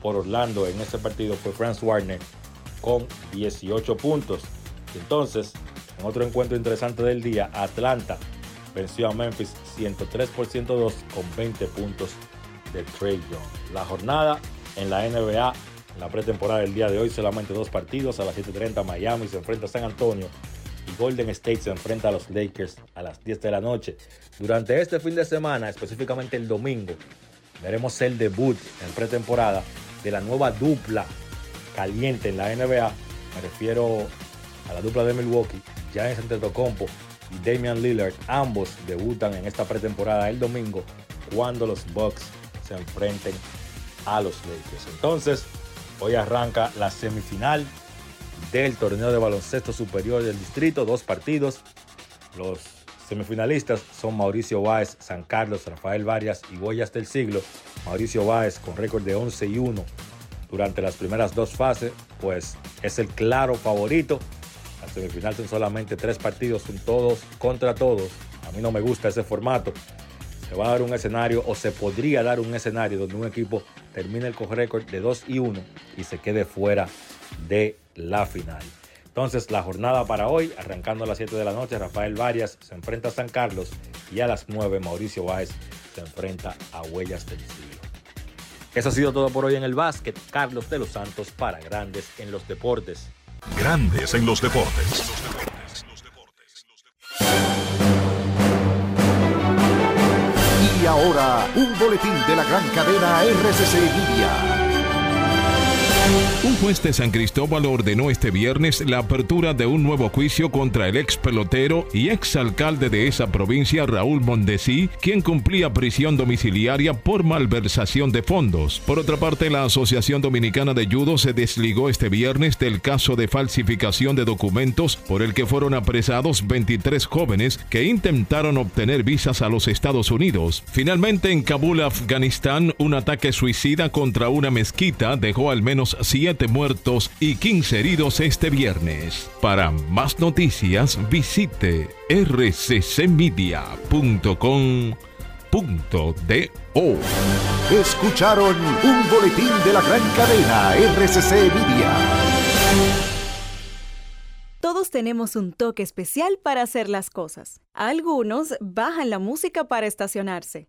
por Orlando en ese partido fue Franz Warner con 18 puntos. Entonces, en otro encuentro interesante del día, Atlanta venció a Memphis 103 por 102 con 20 puntos de Trey Young. La jornada en la NBA, en la pretemporada del día de hoy, solamente dos partidos. A las 7.30 Miami se enfrenta a San Antonio y Golden State se enfrenta a los Lakers a las 10 de la noche. Durante este fin de semana, específicamente el domingo, veremos el debut en pretemporada de la nueva dupla caliente en la NBA. Me refiero a la dupla de Milwaukee, Giannis Antetokounmpo y Damian Lillard. Ambos debutan en esta pretemporada el domingo cuando los Bucks se enfrenten a los Lakers. Entonces, hoy arranca la semifinal del torneo de baloncesto superior del distrito, dos partidos. Los semifinalistas son Mauricio Báez, San Carlos, Rafael Varias y Boyas del Siglo. Mauricio Báez con récord de 11 y 1 durante las primeras dos fases, pues es el claro favorito. La semifinal son solamente tres partidos, son todos contra todos. A mí no me gusta ese formato se va a dar un escenario o se podría dar un escenario donde un equipo termine el récord de 2 y 1 y se quede fuera de la final. Entonces la jornada para hoy, arrancando a las 7 de la noche, Rafael Varias se enfrenta a San Carlos y a las 9 Mauricio Báez se enfrenta a Huellas del Siglo. Eso ha sido todo por hoy en el básquet. Carlos de los Santos para Grandes en los Deportes.
Grandes en los Deportes.
Y ahora, un boletín de la gran cadena RCC Media.
Un juez de San Cristóbal ordenó este viernes la apertura de un nuevo juicio contra el ex pelotero y ex alcalde de esa provincia, Raúl Mondesí, quien cumplía prisión domiciliaria por malversación de fondos. Por otra parte, la Asociación Dominicana de Judo se desligó este viernes del caso de falsificación de documentos por el que fueron apresados 23 jóvenes que intentaron obtener visas a los Estados Unidos. Finalmente, en Kabul, Afganistán, un ataque suicida contra una mezquita dejó al menos 7 muertos y 15 heridos este viernes. Para más noticias visite rccmedia.com.do.
Escucharon un boletín de la gran cadena RCC Media.
Todos tenemos un toque especial para hacer las cosas. Algunos bajan la música para estacionarse.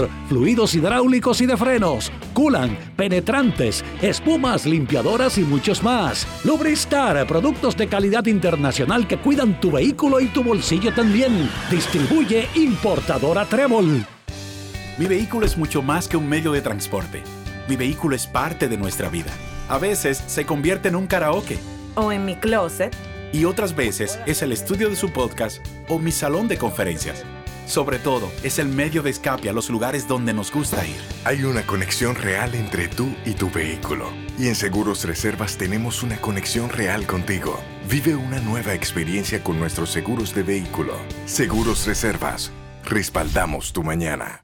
fluidos hidráulicos y de frenos, culan, penetrantes, espumas, limpiadoras y muchos más. Lubristar, productos de calidad internacional que cuidan tu vehículo y tu bolsillo también. Distribuye importadora Trébol.
Mi vehículo es mucho más que un medio de transporte. Mi vehículo es parte de nuestra vida. A veces se convierte en un karaoke.
O en mi closet.
Y otras veces es el estudio de su podcast o mi salón de conferencias. Sobre todo, es el medio de escape a los lugares donde nos gusta ir.
Hay una conexión real entre tú y tu vehículo. Y en Seguros Reservas tenemos una conexión real contigo. Vive una nueva experiencia con nuestros seguros de vehículo. Seguros Reservas. Respaldamos tu mañana.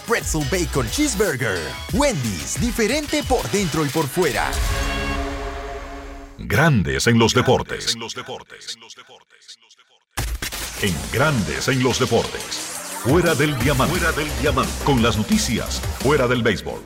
Pretzel Bacon Cheeseburger. Wendy's, diferente por dentro y por fuera.
Grandes en los deportes. En Grandes en los deportes. Fuera del diamante. Fuera del diamante. Con las noticias. Fuera del béisbol.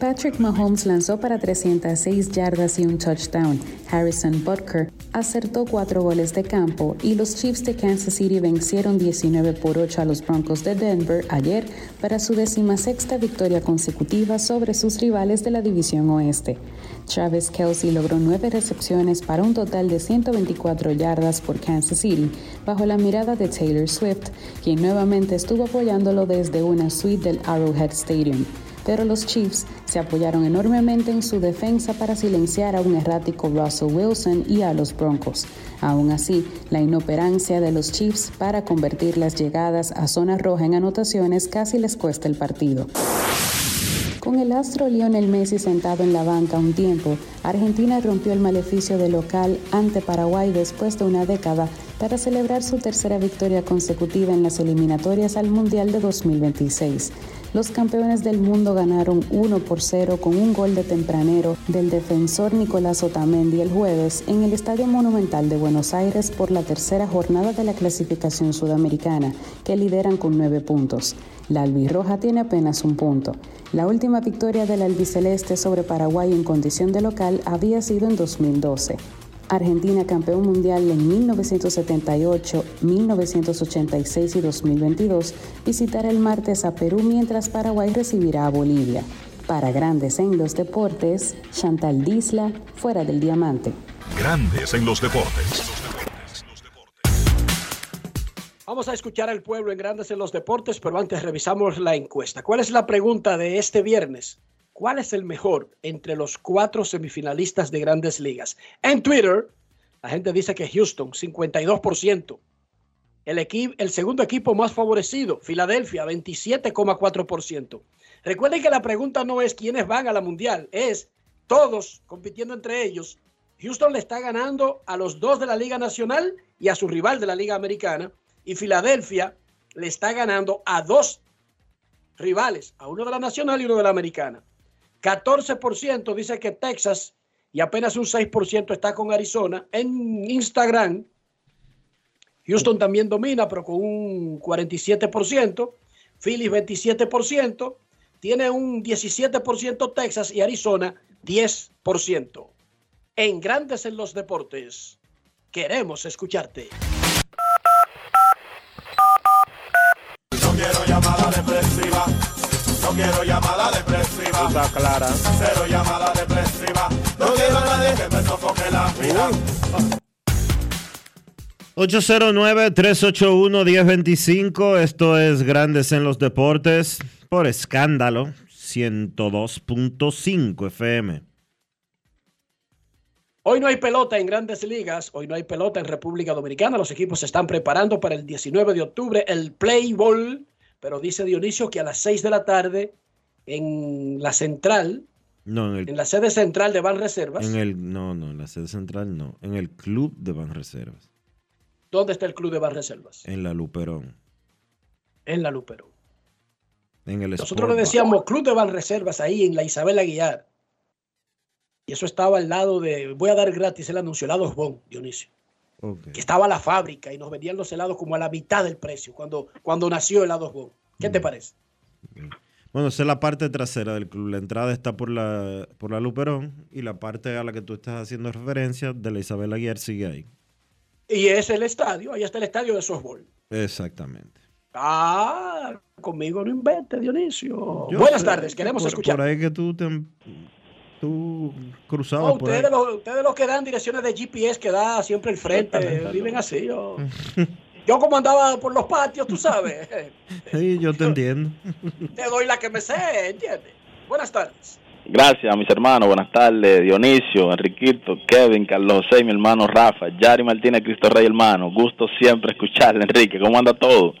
Patrick Mahomes lanzó para 306 yardas y un touchdown. Harrison Butker acertó cuatro goles de campo y los Chiefs de Kansas City vencieron 19 por 8 a los Broncos de Denver ayer para su decimasexta victoria consecutiva sobre sus rivales de la División Oeste. Travis Kelsey logró nueve recepciones para un total de 124 yardas por Kansas City, bajo la mirada de Taylor Swift, quien nuevamente estuvo apoyándolo desde una suite del Arrowhead Stadium. Pero los Chiefs se apoyaron enormemente en su defensa para silenciar a un errático Russell Wilson y a los Broncos. Aún así, la inoperancia de los Chiefs para convertir las llegadas a zona roja en anotaciones casi les cuesta el partido. Con el astro Lionel Messi sentado en la banca un tiempo, Argentina rompió el maleficio de local ante Paraguay después de una década para celebrar su tercera victoria consecutiva en las eliminatorias al Mundial de 2026. Los campeones del mundo ganaron 1 por 0 con un gol de tempranero del defensor Nicolás Otamendi el jueves en el Estadio Monumental de Buenos Aires por la tercera jornada de la clasificación sudamericana, que lideran con nueve puntos. La albirroja tiene apenas un punto. La última victoria del albiceleste sobre Paraguay en condición de local había sido en 2012. Argentina campeón mundial en 1978, 1986 y 2022, visitará el martes a Perú mientras Paraguay recibirá a Bolivia. Para Grandes en los Deportes, Chantal Disla, fuera del diamante.
Grandes en los deportes.
Vamos a escuchar al pueblo en Grandes en los Deportes, pero antes revisamos la encuesta. ¿Cuál es la pregunta de este viernes? ¿Cuál es el mejor entre los cuatro semifinalistas de grandes ligas? En Twitter, la gente dice que Houston, 52%. El, el segundo equipo más favorecido, Filadelfia, 27,4%. Recuerden que la pregunta no es quiénes van a la mundial, es todos compitiendo entre ellos. Houston le está ganando a los dos de la Liga Nacional y a su rival de la Liga Americana. Y Filadelfia le está ganando a dos rivales, a uno de la Nacional y uno de la Americana. 14% dice que Texas y apenas un 6% está con Arizona. En Instagram, Houston también domina, pero con un 47%. Phillies 27%. Tiene un 17% Texas y Arizona 10%. En Grandes en los Deportes, queremos escucharte.
No quiero llamada depresiva. No quiero llamada depresiva.
Está clara.
Cero llamada depresiva. No quiero a nadie que me sofoque la vida.
809-381-1025. Esto es Grandes en los Deportes por escándalo 102.5 FM.
Hoy no hay pelota en grandes ligas, hoy no hay pelota en República Dominicana. Los equipos se están preparando para el 19 de octubre el Play Ball, pero dice Dionisio que a las 6 de la tarde en la central,
No, en el,
en la sede central de Ban Reservas,
en el no, no, en la sede central no, en el club de Banreservas,
¿dónde está el club de Ban Reservas?
en la Luperón,
En la Luperón.
en el
Nosotros
Sport
le
Bar.
decíamos Club de Ban Reservas ahí en la Isabel Aguilar. Y eso estaba al lado de, voy a dar gratis el anuncio, helados Bon, Dionisio. Que estaba la fábrica y nos vendían los helados como a la mitad del precio cuando, cuando nació helados Bon. ¿Qué te parece?
Bueno, esa es la parte trasera del club. La entrada está por la, por la Luperón y la parte a la que tú estás haciendo referencia de la Isabel Aguiar sigue ahí.
Y es el estadio, ahí está el estadio de softball.
Exactamente.
Ah, conmigo no invente, Dionisio.
Yo
Buenas
sé
tardes,
que
queremos
por-
escuchar.
Por ahí que tú, te, tú cruzabas
Oh,
por ahí.
ustedes, los, ustedes los que dan direcciones de GPS que da siempre el frente, viven así. Yo, yo como andaba por los patios, tú sabes,
Sí, yo te entiendo.
te doy la que me sé, ¿entiendes? Buenas tardes.
Gracias a mis hermanos, buenas tardes, Dionisio, Enriquito, Kevin, Carlos José, mi hermano Rafa, Yari Martínez, Cristo Rey, hermano. Gusto siempre escucharle, Enrique. ¿Cómo anda todo?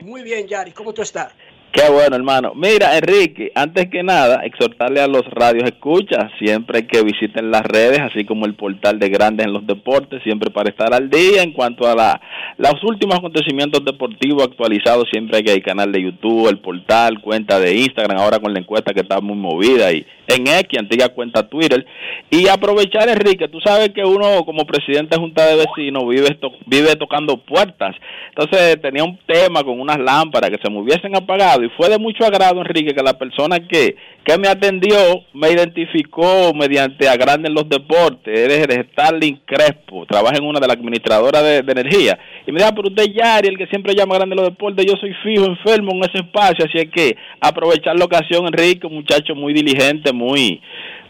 Muy bien, Yari, ¿cómo tú estás?
Qué bueno, hermano. Mira, Enrique, antes que nada, exhortarle a los radios escuchas siempre que visiten las redes, así como el portal de Grandes en los Deportes, siempre para estar al día en cuanto a la, los últimos acontecimientos deportivos actualizados. Siempre que hay canal de YouTube, el portal, cuenta de Instagram, ahora con la encuesta que está muy movida, y en X, antigua cuenta Twitter. Y aprovechar, Enrique, tú sabes que uno como presidente de Junta de Vecinos vive, to- vive tocando puertas. Entonces tenía un tema con unas lámparas que se me hubiesen apagado y fue de mucho agrado, Enrique, que la persona que, que me atendió me identificó mediante a Grande en los Deportes, eres Starling Crespo, trabaja en una de las administradoras de, energía. Y me dijo, "Ah, pero usted Yari, el que siempre llama Grande en los Deportes, yo soy fijo, enfermo en ese espacio, así es que aprovechar la ocasión, Enrique, un muchacho muy diligente, muy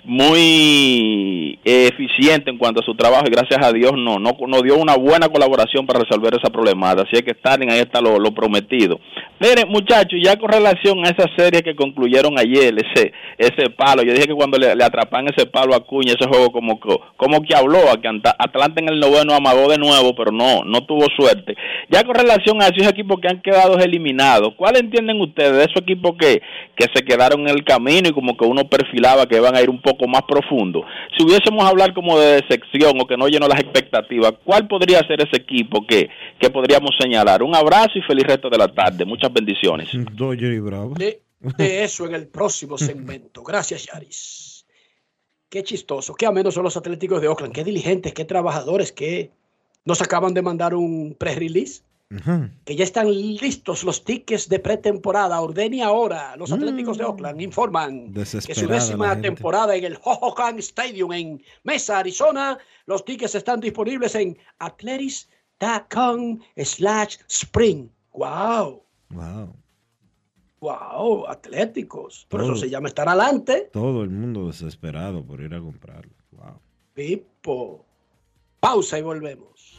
muy eh, eficiente en cuanto a su trabajo y gracias a Dios no, no nos dio una buena colaboración para resolver esa problemática. Así es que Stalin, ahí está lo, lo prometido. Miren, muchachos, ya con relación a esa serie que concluyeron ayer, ese ese palo, yo dije que cuando le, le atrapan ese palo a Cuña, ese juego como como que habló, a que Anta- Atlanta en el noveno amagó de nuevo, pero no, no tuvo suerte. Ya con relación a esos equipos que han quedado eliminados, ¿cuál entienden ustedes de esos equipos que, que se quedaron en el camino y como que uno perfilaba que van a ir un poco más profundo? Si hubiésemos hablar como de decepción o que no llenó las expectativas, ¿cuál podría ser ese equipo que, que podríamos señalar? Un abrazo y feliz resto de la tarde. Muchas bendiciones.
Dodger y Bravo.
De, de eso en el próximo segmento. Gracias, Yaris. Qué chistoso, qué amenos son los Atléticos de Oakland, qué diligentes, qué trabajadores, que nos acaban de mandar un pre-release, que ya están listos los tickets de pretemporada. Ordene ahora. Los Atléticos de Oakland informan que su décima temporada en el Hohokam Stadium en Mesa, Arizona. Los tickets están disponibles en athletics.com slash spring. ¡Wow!
Wow.
¡Wow! Atléticos. Por
Todo.
eso se llama estar adelante.
Todo el mundo desesperado por ir a comprarlo. Wow.
Pipo. Pausa y volvemos.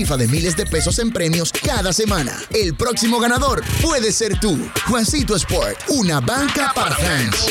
de miles de pesos en premios cada semana. El próximo ganador puede ser tú. Juancito Sport, una banca para fans.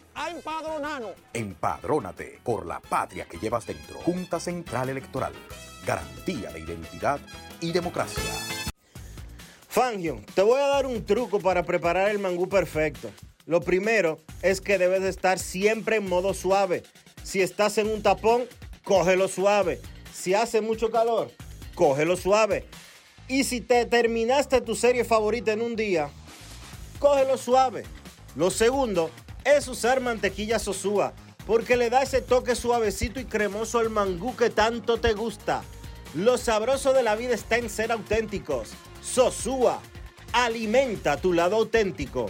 a empadronarnos.
Empadrónate por la patria que llevas dentro. Junta Central Electoral. Garantía de identidad y democracia.
Fangio, te voy a dar un truco para preparar el mangú perfecto. Lo primero es que debes de estar siempre en modo suave. Si estás en un tapón, cógelo suave. Si hace mucho calor, cógelo suave. Y si te terminaste tu serie favorita en un día, cógelo suave. Lo segundo es usar mantequilla sosúa, porque le da ese toque suavecito y cremoso al mangú que tanto te gusta. Lo sabroso de la vida está en ser auténticos. Sosúa, alimenta tu lado auténtico.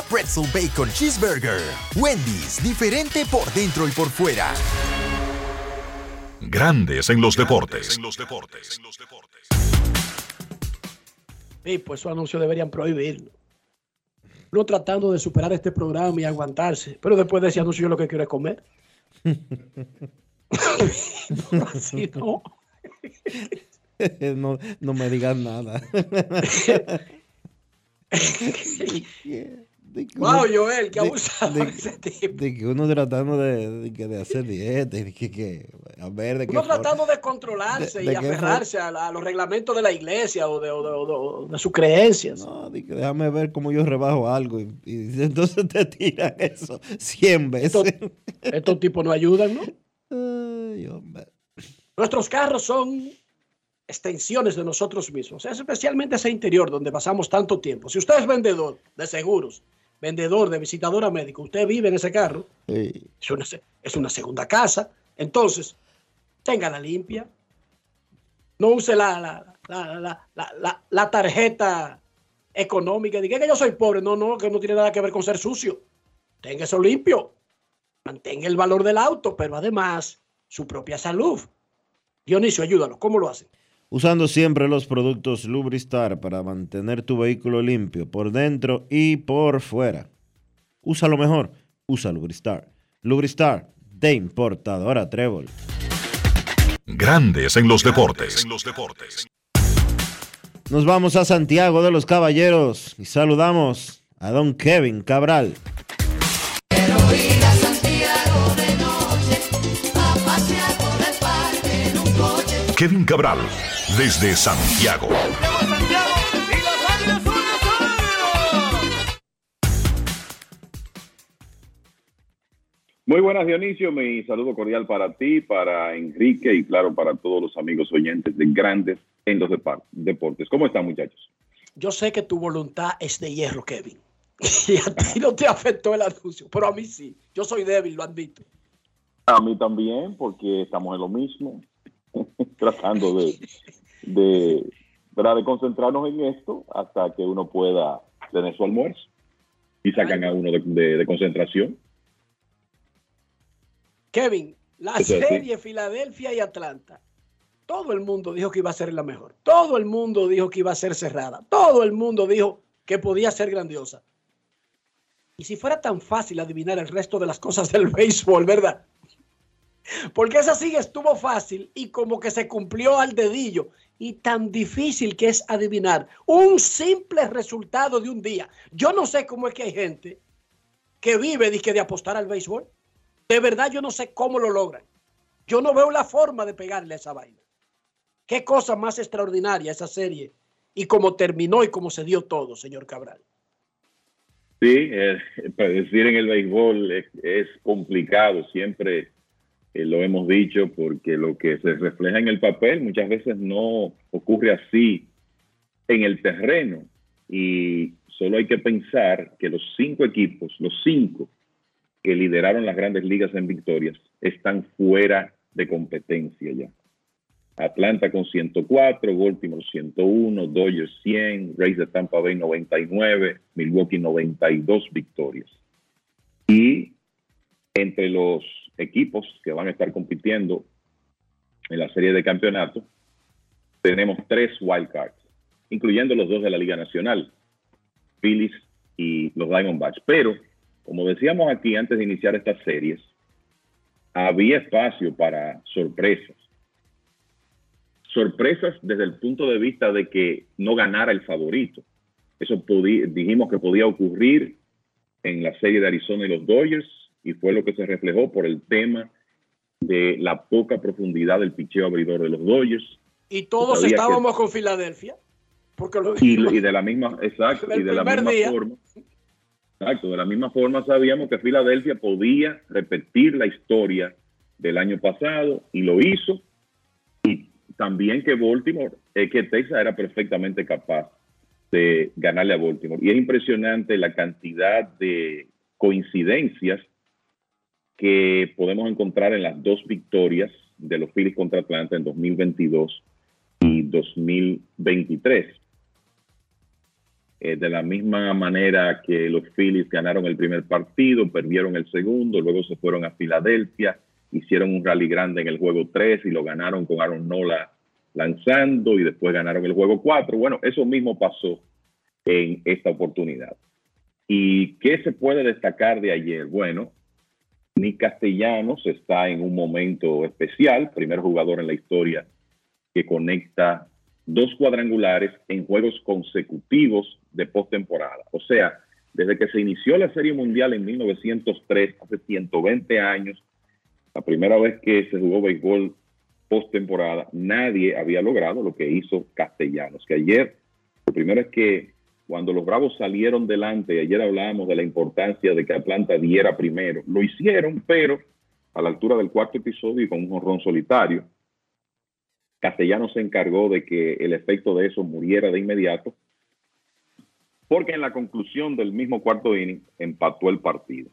Pretzel Bacon Cheeseburger. Wendy's, diferente por dentro y por fuera.
Grandes en los deportes.
Sí, pues esos anuncios deberían prohibirlo. Uno tratando de superar este programa y aguantarse, pero después de ese anuncio yo lo que quiero es comer. no, así no.
no, no me digas nada. De que
Wow,
uno-
Joel, qué abusado
de-
ese tipo.
De que uno tratando de, de hacer dieta de que, que- a ver de qué
Uno tratando de controlarse y aferrarse a, la- a los reglamentos de la iglesia o de, o de- o sus creencias.
No, de que déjame ver cómo yo rebajo algo y, y entonces te tiran eso 100 veces.
Estos tipos no ayudan, ¿no?
Ay, hombre.
Nuestros carros son extensiones de nosotros mismos, es especialmente ese interior donde pasamos tanto tiempo. Si usted es vendedor de seguros, vendedor de visitadora médico, usted vive en ese carro,
Sí.
es una, es una segunda casa, entonces téngala limpia. No use la, la, la, la, la- la- la tarjeta económica. Diga que yo soy pobre. No, no, que no tiene nada que ver con ser sucio. Tenga eso limpio. Mantenga el valor del auto, pero además su propia salud. Dionisio, ayúdalo. ¿Cómo lo hacen?
Usando siempre los productos Lubristar para mantener tu vehículo limpio por dentro y por fuera. Usa lo mejor. Usa Lubristar. Lubristar de importadora Trébol.
Grandes en los deportes.
Nos vamos a Santiago de los Caballeros y saludamos a don Kevin Cabral.
ir a Santiago de noche, a pasear por el parque en un coche.
Kevin Cabral, desde Santiago.
Muy buenas, Dionisio. Mi saludo cordial para ti, para Enrique y, claro, para todos los amigos oyentes de Grandes en los Deportes. ¿Cómo están, muchachos?
Yo sé que tu voluntad es de hierro, Kevin. Y a ti no te afectó el anuncio, pero a mí sí. Yo soy débil, lo admito.
A mí también, porque estamos en lo mismo, tratando de, de, ¿verdad? de concentrarnos en esto hasta que uno pueda tener su almuerzo y sacan a uno de, de- de concentración.
Kevin, la
así.
serie Filadelfia y Atlanta. Todo el mundo dijo que iba a ser la mejor. Todo el mundo dijo que iba a ser cerrada. Todo el mundo dijo que podía ser grandiosa. Y si fuera tan fácil adivinar el resto de las cosas del béisbol, ¿verdad? Porque esa sí estuvo fácil y como que se cumplió al dedillo. Y tan difícil que es adivinar un simple resultado de un día. Yo no sé cómo es que hay gente que vive de, de apostar al béisbol. De verdad yo no sé cómo lo logran. Yo no veo la forma de pegarle a esa vaina. Qué cosa más extraordinaria esa serie. Y cómo terminó y cómo se dio todo, señor Cabral.
Sí, eh, en el béisbol es complicado, siempre eh, lo hemos dicho, porque lo que se refleja en el papel muchas veces no ocurre así en el terreno. Y solo hay que pensar que los cinco equipos, los cinco que lideraron las grandes ligas en victorias, están fuera de competencia ya. Atlanta con 104, Baltimore 101, Dodgers 100, Rays de Tampa Bay 99, Milwaukee 92 victorias. Y entre los equipos que van a estar compitiendo en la serie de campeonato, tenemos tres wildcards, incluyendo los dos de la Liga Nacional, Phillies y los Diamondbacks. Pero, como decíamos aquí antes de iniciar estas series, había espacio para sorpresas. Sorpresas desde el punto de vista de que no ganara el favorito. Eso dijimos que podía ocurrir en la serie de Arizona y los Dodgers y fue lo que se reflejó por el tema de la poca profundidad del picheo abridor de los Dodgers
Y todos
Sabía que-
estábamos con Filadelfia. Porque lo
y, y de la misma exacto y de la misma
día.
forma exacto de la misma forma sabíamos que Filadelfia podía repetir la historia del año pasado y lo hizo y también que Baltimore eh, que Texas era perfectamente capaz de ganarle a Baltimore y es impresionante la cantidad de coincidencias que podemos encontrar en las dos victorias de los Phillies contra Atlanta en 2022 y 2023. Eh, de la misma manera que los Phillies ganaron el primer partido, perdieron el segundo, luego se fueron a Filadelfia, hicieron un rally grande en el juego 3 y lo ganaron con Aaron Nola lanzando y después ganaron el juego 4. Bueno, eso mismo pasó en esta oportunidad. ¿Y qué se puede destacar de ayer? Bueno, Nick Castellanos está en un momento especial, primer jugador en la historia que conecta dos cuadrangulares en juegos consecutivos de postemporada. O sea, desde que se inició la Serie Mundial en 1903, hace 120 años, la primera vez que se jugó béisbol postemporada, nadie había logrado lo que hizo Castellanos. Que ayer, lo primero es que cuando los Bravos salieron delante, y ayer hablábamos de la importancia de que Atlanta diera primero, lo hicieron, pero a la altura del cuarto episodio y con un jonrón solitario. Castellanos se encargó de que el efecto de eso muriera de inmediato, porque en la conclusión del mismo cuarto inning empató el partido.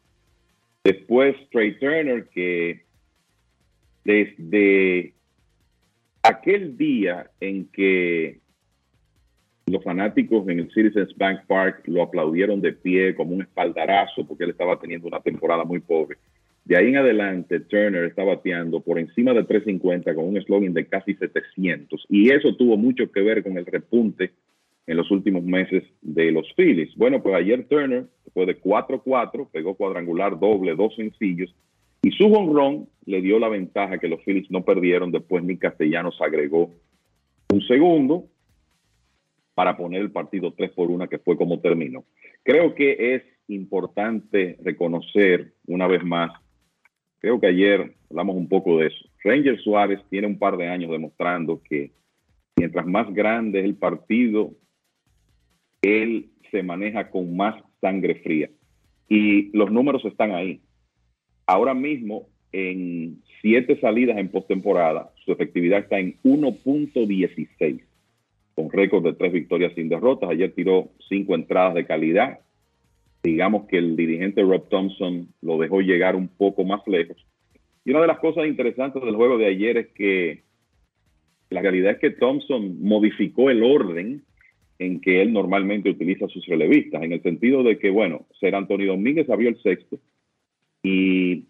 Después Trey Turner, que desde aquel día en que los fanáticos en el Citizens Bank Park lo aplaudieron de pie como un espaldarazo porque él estaba teniendo una temporada muy pobre. De ahí en adelante, Turner está bateando por encima de 350 con un slogan de casi 700. Y eso tuvo mucho que ver con el repunte en los últimos meses de los Phillies. Bueno, pues ayer Turner fue de 4-4, pegó cuadrangular doble, dos sencillos. Y su honrón le dio la ventaja que los Phillies no perdieron. Después Nick Castellanos agregó un segundo para poner el partido 3 por 1, que fue como terminó. Creo que es importante reconocer una vez más, creo que ayer hablamos un poco de eso. Ranger Suárez tiene un par de años demostrando que mientras más grande es el partido, él se maneja con más sangre fría. Y los números están ahí. Ahora mismo, en siete salidas en postemporada, su efectividad está en 1.16 con récord de tres victorias sin derrotas. Ayer tiró cinco entradas de calidad. Digamos que el dirigente Rob Thompson lo dejó llegar un poco más lejos. Y una de las cosas interesantes del juego de ayer es que la realidad es que Thompson modificó el orden en que él normalmente utiliza sus relevistas, en el sentido de que, bueno, Ser Antonio Domínguez abrió el sexto y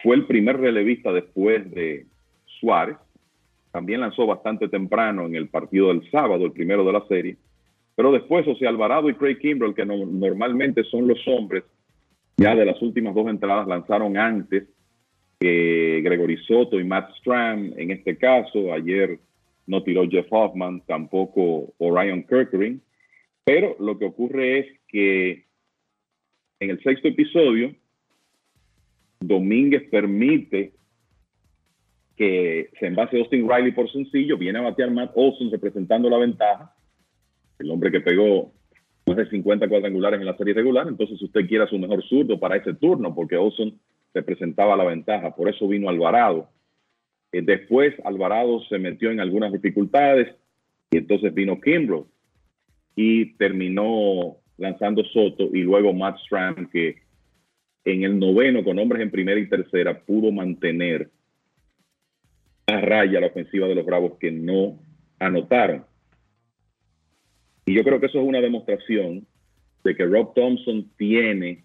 fue el primer relevista después de Suárez, también lanzó bastante temprano en el partido del sábado, el primero de la serie. Pero después, o sea, Alvarado y Craig Kimbrell, que no- normalmente son los hombres, ya de las últimas dos entradas lanzaron antes que Gregory Soto y Matt Stram. En este caso, ayer no tiró Jeff Hoffman, tampoco Orion Kirkering. Pero lo que ocurre es que en el sexto episodio, Domínguez permite que se envase Austin Riley por sencillo, viene a batear Matt Olson representando la ventaja, el hombre que pegó más de 50 cuadrangulares en la serie regular, entonces si usted quiere su mejor zurdo para ese turno, porque Olson representaba la ventaja, por eso vino Alvarado. Eh, después Alvarado se metió en algunas dificultades y entonces vino Kimbrough y terminó lanzando Soto y luego Matt Stram que en el noveno con hombres en primera y tercera pudo mantener a raya la ofensiva de los Bravos que no anotaron. Y yo creo que eso es una demostración de que Rob Thompson tiene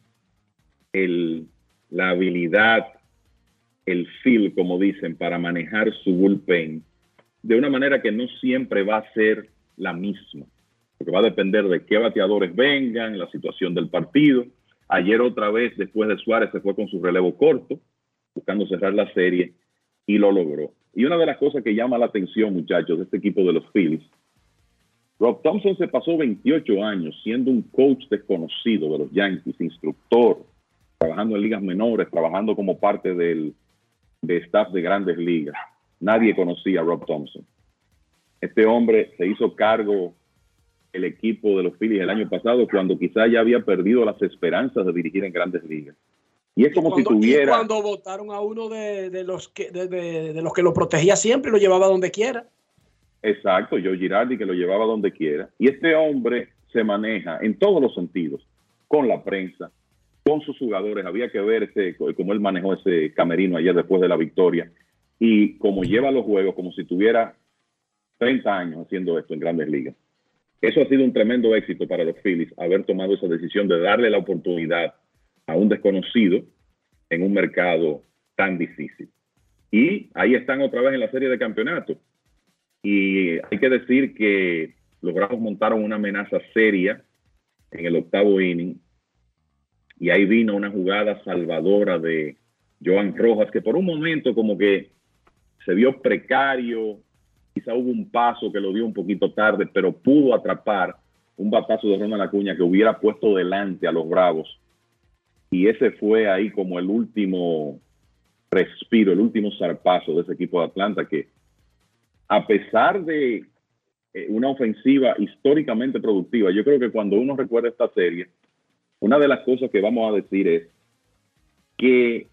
el, la habilidad, el feel, como dicen, para manejar su bullpen de una manera que no siempre va a ser la misma, porque va a depender de qué bateadores vengan, la situación del partido. Ayer otra vez, después de Suárez, se fue con su relevo corto, buscando cerrar la serie, y lo logró. Y una de las cosas que llama la atención, muchachos, de este equipo de los Phillies, Rob Thompson se pasó 28 años siendo un coach desconocido de los Yankees, instructor, trabajando en ligas menores, trabajando como parte del de staff de grandes ligas. Nadie conocía a Rob Thompson. Este hombre se hizo cargo el equipo de los Phillies el año pasado cuando quizá ya había perdido las esperanzas de dirigir en grandes ligas. Y es como
Cuando-
si
y
tuviera...
cuando votaron a uno de, de los que de, de- de los que lo protegía siempre lo llevaba donde quiera.
Exacto, Joe Girardi que lo llevaba donde quiera. Y este hombre se maneja en todos los sentidos, con la prensa, con sus jugadores. Había que ver ese, cómo él manejó ese camerino ayer después de la victoria y cómo lleva los juegos, como si tuviera 30 años haciendo esto en grandes ligas. Eso ha sido un tremendo éxito para los Phillies, haber tomado esa decisión de darle la oportunidad a un desconocido en un mercado tan difícil. Y ahí están otra vez en la serie de campeonatos. Y hay que decir que los Bravos montaron una amenaza seria en el octavo inning. Y ahí vino una jugada salvadora de Joan Rojas, que por un momento como que se vio precario. Quizá hubo un paso que lo dio un poquito tarde, pero pudo atrapar un batazo de Ronald Acuña que hubiera puesto delante a los Bravos. Y ese fue ahí como el último respiro, el último zarpazo de ese equipo de Atlanta que a pesar de eh, una ofensiva históricamente productiva, yo creo que cuando uno recuerda esta serie, una de las cosas que vamos a decir es que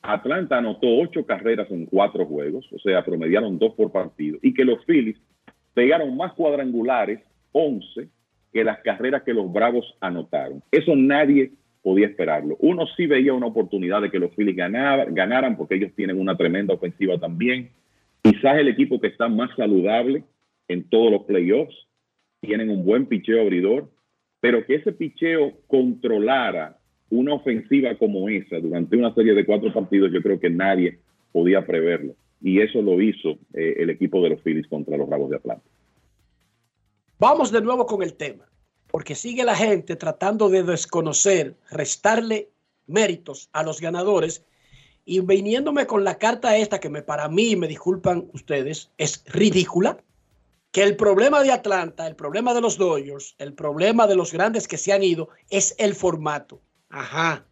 Atlanta anotó ocho carreras en cuatro juegos, o sea, promediaron dos por partido, y que los Phillies pegaron más cuadrangulares, 11, que las carreras que los Bravos anotaron. Eso nadie podía esperarlo. Uno sí veía una oportunidad de que los Phillies ganaba- ganaran, porque ellos tienen una tremenda ofensiva también. Quizás el equipo que está más saludable en todos los playoffs, tienen un buen picheo abridor, pero que ese picheo controlara una ofensiva como esa durante una serie de cuatro partidos, yo creo que nadie podía preverlo. Y eso lo hizo eh, el equipo de los Phillies contra los Bravos de Atlanta.
Vamos de nuevo con el tema, porque sigue la gente tratando de desconocer, restarle méritos a los ganadores y viniéndome con la carta esta que me para mí, me disculpan ustedes, es ridícula, que el problema de Atlanta, el problema de los Dodgers, el problema de los grandes que se han ido es el formato. Ajá.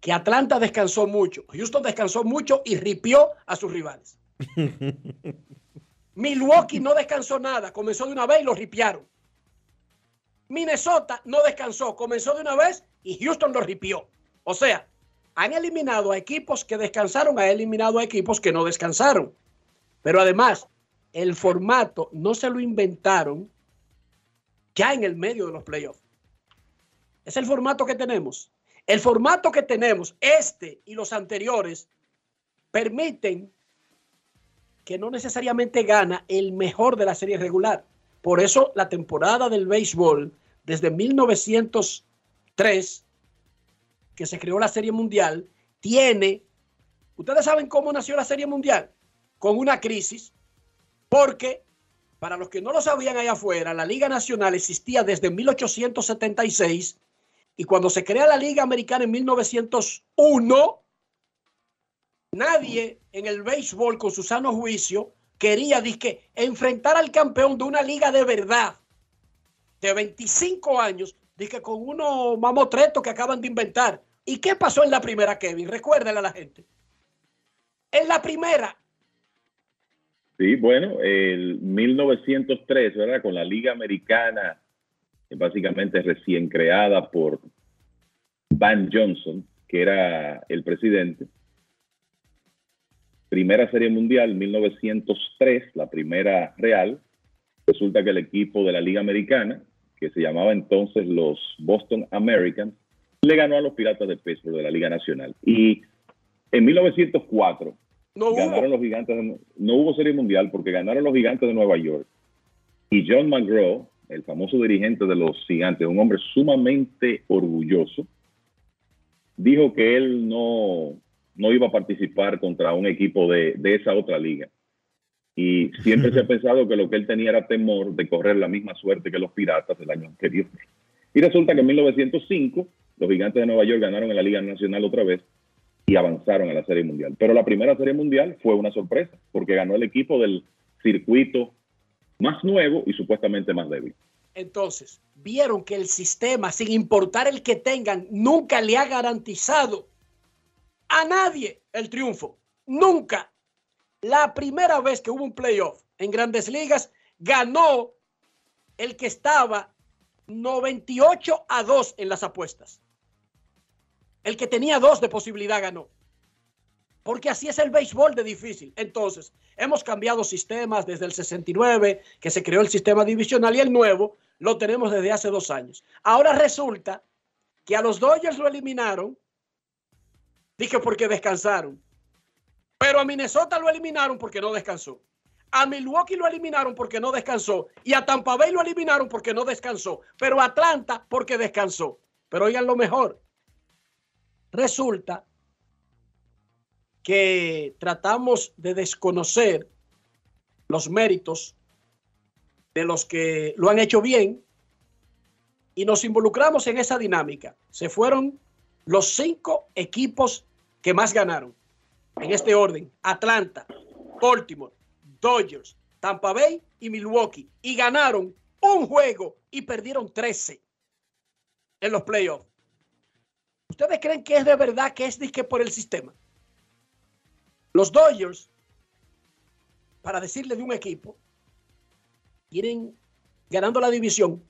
Que Atlanta descansó mucho, Houston descansó mucho y ripió a sus rivales. Milwaukee no descansó nada, comenzó de una vez y lo ripiaron. Minnesota no descansó, comenzó de una vez y Houston lo ripió. O sea, han eliminado a equipos que descansaron, han eliminado a equipos que no descansaron. Pero además, el formato no se lo inventaron ya en el medio de los playoffs. Es el formato que tenemos. El formato que tenemos, este y los anteriores, permiten que no necesariamente gana el mejor de la serie regular. Por eso la temporada del béisbol, desde 1903, que se creó la Serie Mundial, tiene, ustedes saben cómo nació la Serie Mundial, con una crisis, porque para los que no lo sabían allá afuera, la Liga Nacional existía desde 1876 y cuando se crea la Liga Americana en 1901, nadie en el béisbol con su sano juicio quería dizque, enfrentar al campeón de una liga de verdad de 25 años, dije con unos mamotretos que acaban de inventar. ¿Y qué pasó en la primera, Kevin? Recuérdale a la gente. En la primera,
Sí, bueno, el 1903, ¿verdad? Con la Liga Americana, básicamente recién creada por Van Johnson, que era el presidente. Primera Serie Mundial, 1903, la primera real. Resulta que el equipo de la Liga Americana, que se llamaba entonces los Boston Americans, le ganó a los Piratas de Pittsburgh de la Liga Nacional. Y en 1904
No hubo.
ganaron los gigantes, de- no hubo serie mundial porque ganaron los gigantes de Nueva York. Y John McGraw, el famoso dirigente de los gigantes, un hombre sumamente orgulloso, dijo que él no, no iba a participar contra un equipo de, de esa otra liga. Y siempre se ha pensado que lo que él tenía era temor de correr la misma suerte que los piratas del año anterior. Y resulta que en 1905 los gigantes de Nueva York ganaron en la Liga Nacional otra vez y avanzaron a la Serie Mundial. Pero la primera Serie Mundial fue una sorpresa porque ganó el equipo del circuito más nuevo y supuestamente más débil.
Entonces, vieron que el sistema, sin importar el que tengan, nunca le ha garantizado a nadie el triunfo. Nunca. La primera vez que hubo un playoff en grandes ligas, ganó el que estaba 98 a 2 en las apuestas. El que tenía dos de posibilidad ganó. Porque así es el béisbol de difícil. Entonces, hemos cambiado sistemas desde el 69, que se creó el sistema divisional y el nuevo lo tenemos desde hace dos años. Ahora resulta que a los Dodgers lo eliminaron, dije porque descansaron. Pero a Minnesota lo eliminaron porque no descansó. A Milwaukee lo eliminaron porque no descansó. Y a Tampa Bay lo eliminaron porque no descansó. Pero a Atlanta porque descansó. Pero oigan lo mejor. Resulta que tratamos de desconocer los méritos de los que lo han hecho bien y nos involucramos en esa dinámica. Se fueron los cinco equipos que más ganaron en este orden. Atlanta, Baltimore, Dodgers, Tampa Bay y Milwaukee. Y ganaron un juego y perdieron 13 en los playoffs. ¿Ustedes creen que es de verdad que es disque por el sistema? Los Dodgers, para decirle de un equipo, tienen ganando la división.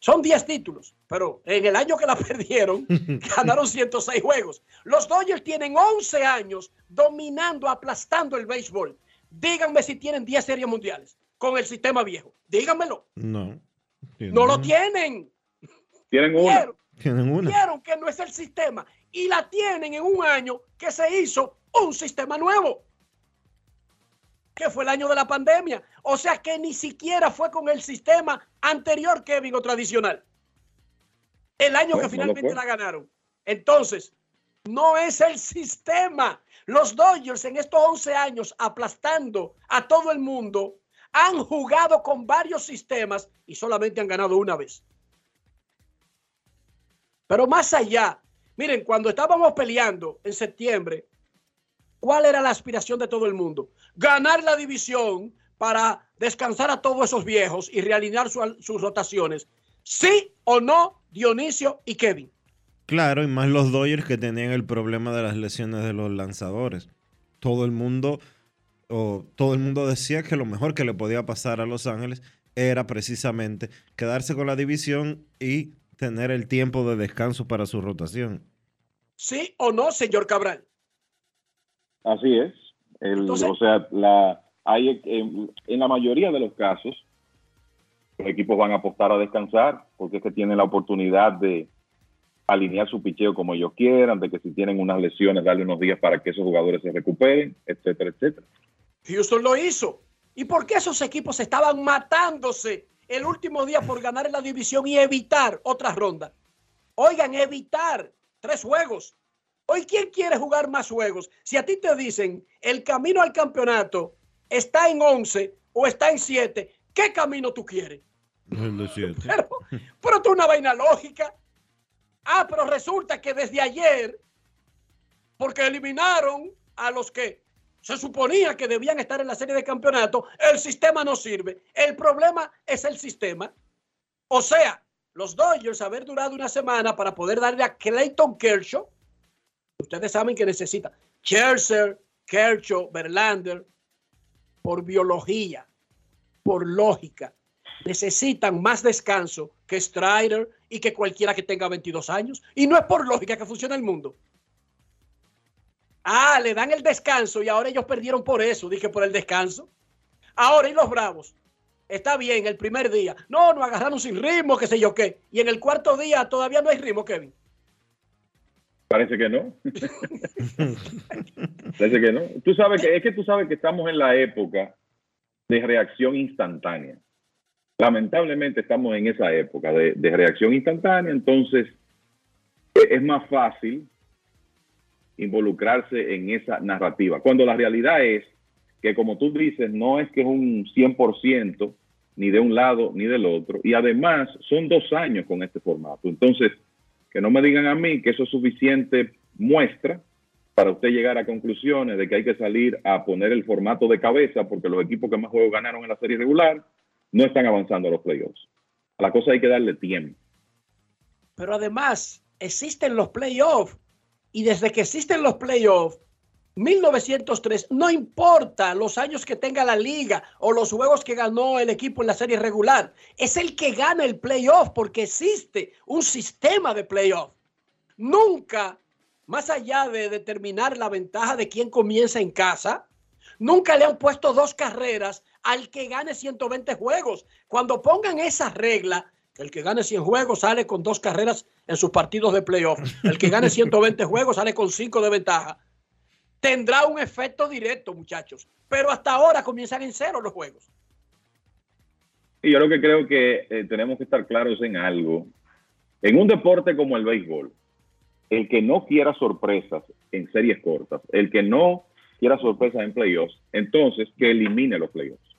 Son 10 títulos, pero en el año que la perdieron, ganaron 106 juegos. Los Dodgers tienen 11 años dominando, aplastando el béisbol. Díganme si tienen 10 series mundiales con el sistema viejo. Díganmelo.
No.
No lo tienen.
Tienen una.
Vieron,
Tienen una.
vieron que no es el sistema y la tienen en un año que se hizo un sistema nuevo. Que fue el año de la pandemia. O sea que ni siquiera fue con el sistema anterior, Kevin, o tradicional. El año que finalmente la ganaron. Entonces, no es el sistema. Los Dodgers en estos 11 años aplastando a todo el mundo han jugado con varios sistemas y solamente han ganado una vez. Pero más allá, miren, cuando estábamos peleando en septiembre, ¿cuál era la aspiración de todo el mundo? Ganar la división para descansar a todos esos viejos y realinear su- sus rotaciones. ¿Sí o no, Dionisio y Kevin?
Claro, y más los Dodgers que tenían el problema de las lesiones de los lanzadores. Todo el mundo, o todo el mundo decía que lo mejor que le podía pasar a Los Ángeles era precisamente quedarse con la división y tener el tiempo de descanso para su rotación.
¿Sí o no, señor Cabral?
Así es. El-
Entonces-
o sea, la, hay, en, en la mayoría de los casos, los equipos van a apostar a descansar porque es que tienen la oportunidad de alinear su picheo como ellos quieran, de que si tienen unas lesiones, darle unos días para que esos jugadores se recuperen, etcétera, etcétera.
Houston lo hizo. ¿Y por qué esos equipos estaban matándose el último día por ganar en la división y evitar otra ronda? Oigan, evitar tres juegos. Hoy, ¿quién quiere jugar más juegos? Si a ti te dicen el camino al campeonato está en 11 o está en 7, ¿qué camino tú quieres?
El de siete.
Pero, pero es una vaina lógica. Ah, pero resulta que desde ayer, porque eliminaron a los que se suponía que debían estar en la serie de campeonato, el sistema no sirve. El problema es el sistema. O sea, los Dodgers haber durado una semana para poder darle a Clayton Kershaw, ustedes saben que necesita Scherzer, Kershaw, Verlander, por biología, por lógica, necesitan más descanso que Strider y que cualquiera que tenga 22 años. Y no es por lógica que funciona el mundo. Ah, le dan el descanso y ahora ellos perdieron por eso, dije por el descanso. Ahora, ¿y los bravos? Está bien, el primer día. No, nos agarraron sin ritmo, qué sé yo qué. Y en el cuarto día todavía no hay ritmo, Kevin.
Parece que no. Parece que no. Tú sabes que es que tú sabes que estamos en la época de reacción instantánea. Lamentablemente estamos en esa época de, de reacción instantánea, entonces eh, es más fácil involucrarse en esa narrativa. Cuando la realidad es que, como tú dices, no es que es un 100% ni de un lado ni del otro. Y además son dos años con este formato. Entonces, que no me digan a mí que eso es suficiente muestra para usted llegar a conclusiones de que hay que salir a poner el formato de cabeza porque los equipos que más juegos ganaron en la serie regular no están avanzando a los playoffs. A la cosa hay que darle tiempo.
Pero además, existen los playoffs. Y desde que existen los playoffs, 1903, no importa los años que tenga la liga o los juegos que ganó el equipo en la serie regular, es el que gana el playoff porque existe un sistema de playoff. Nunca, más allá de determinar la ventaja de quién comienza en casa, nunca le han puesto dos carreras al que gane 120 juegos. Cuando pongan esa regla, el que gane 100 juegos sale con dos carreras en sus partidos de playoff, el que gane 120 juegos sale con cinco de ventaja tendrá un efecto directo, muchachos. Pero hasta ahora comienzan en cero los juegos.
Y yo lo que creo que eh, tenemos que estar claros en algo. En un deporte como el béisbol, el que no quiera sorpresas en series cortas, el que no quiera sorpresas en playoffs, entonces que elimine los playoffs.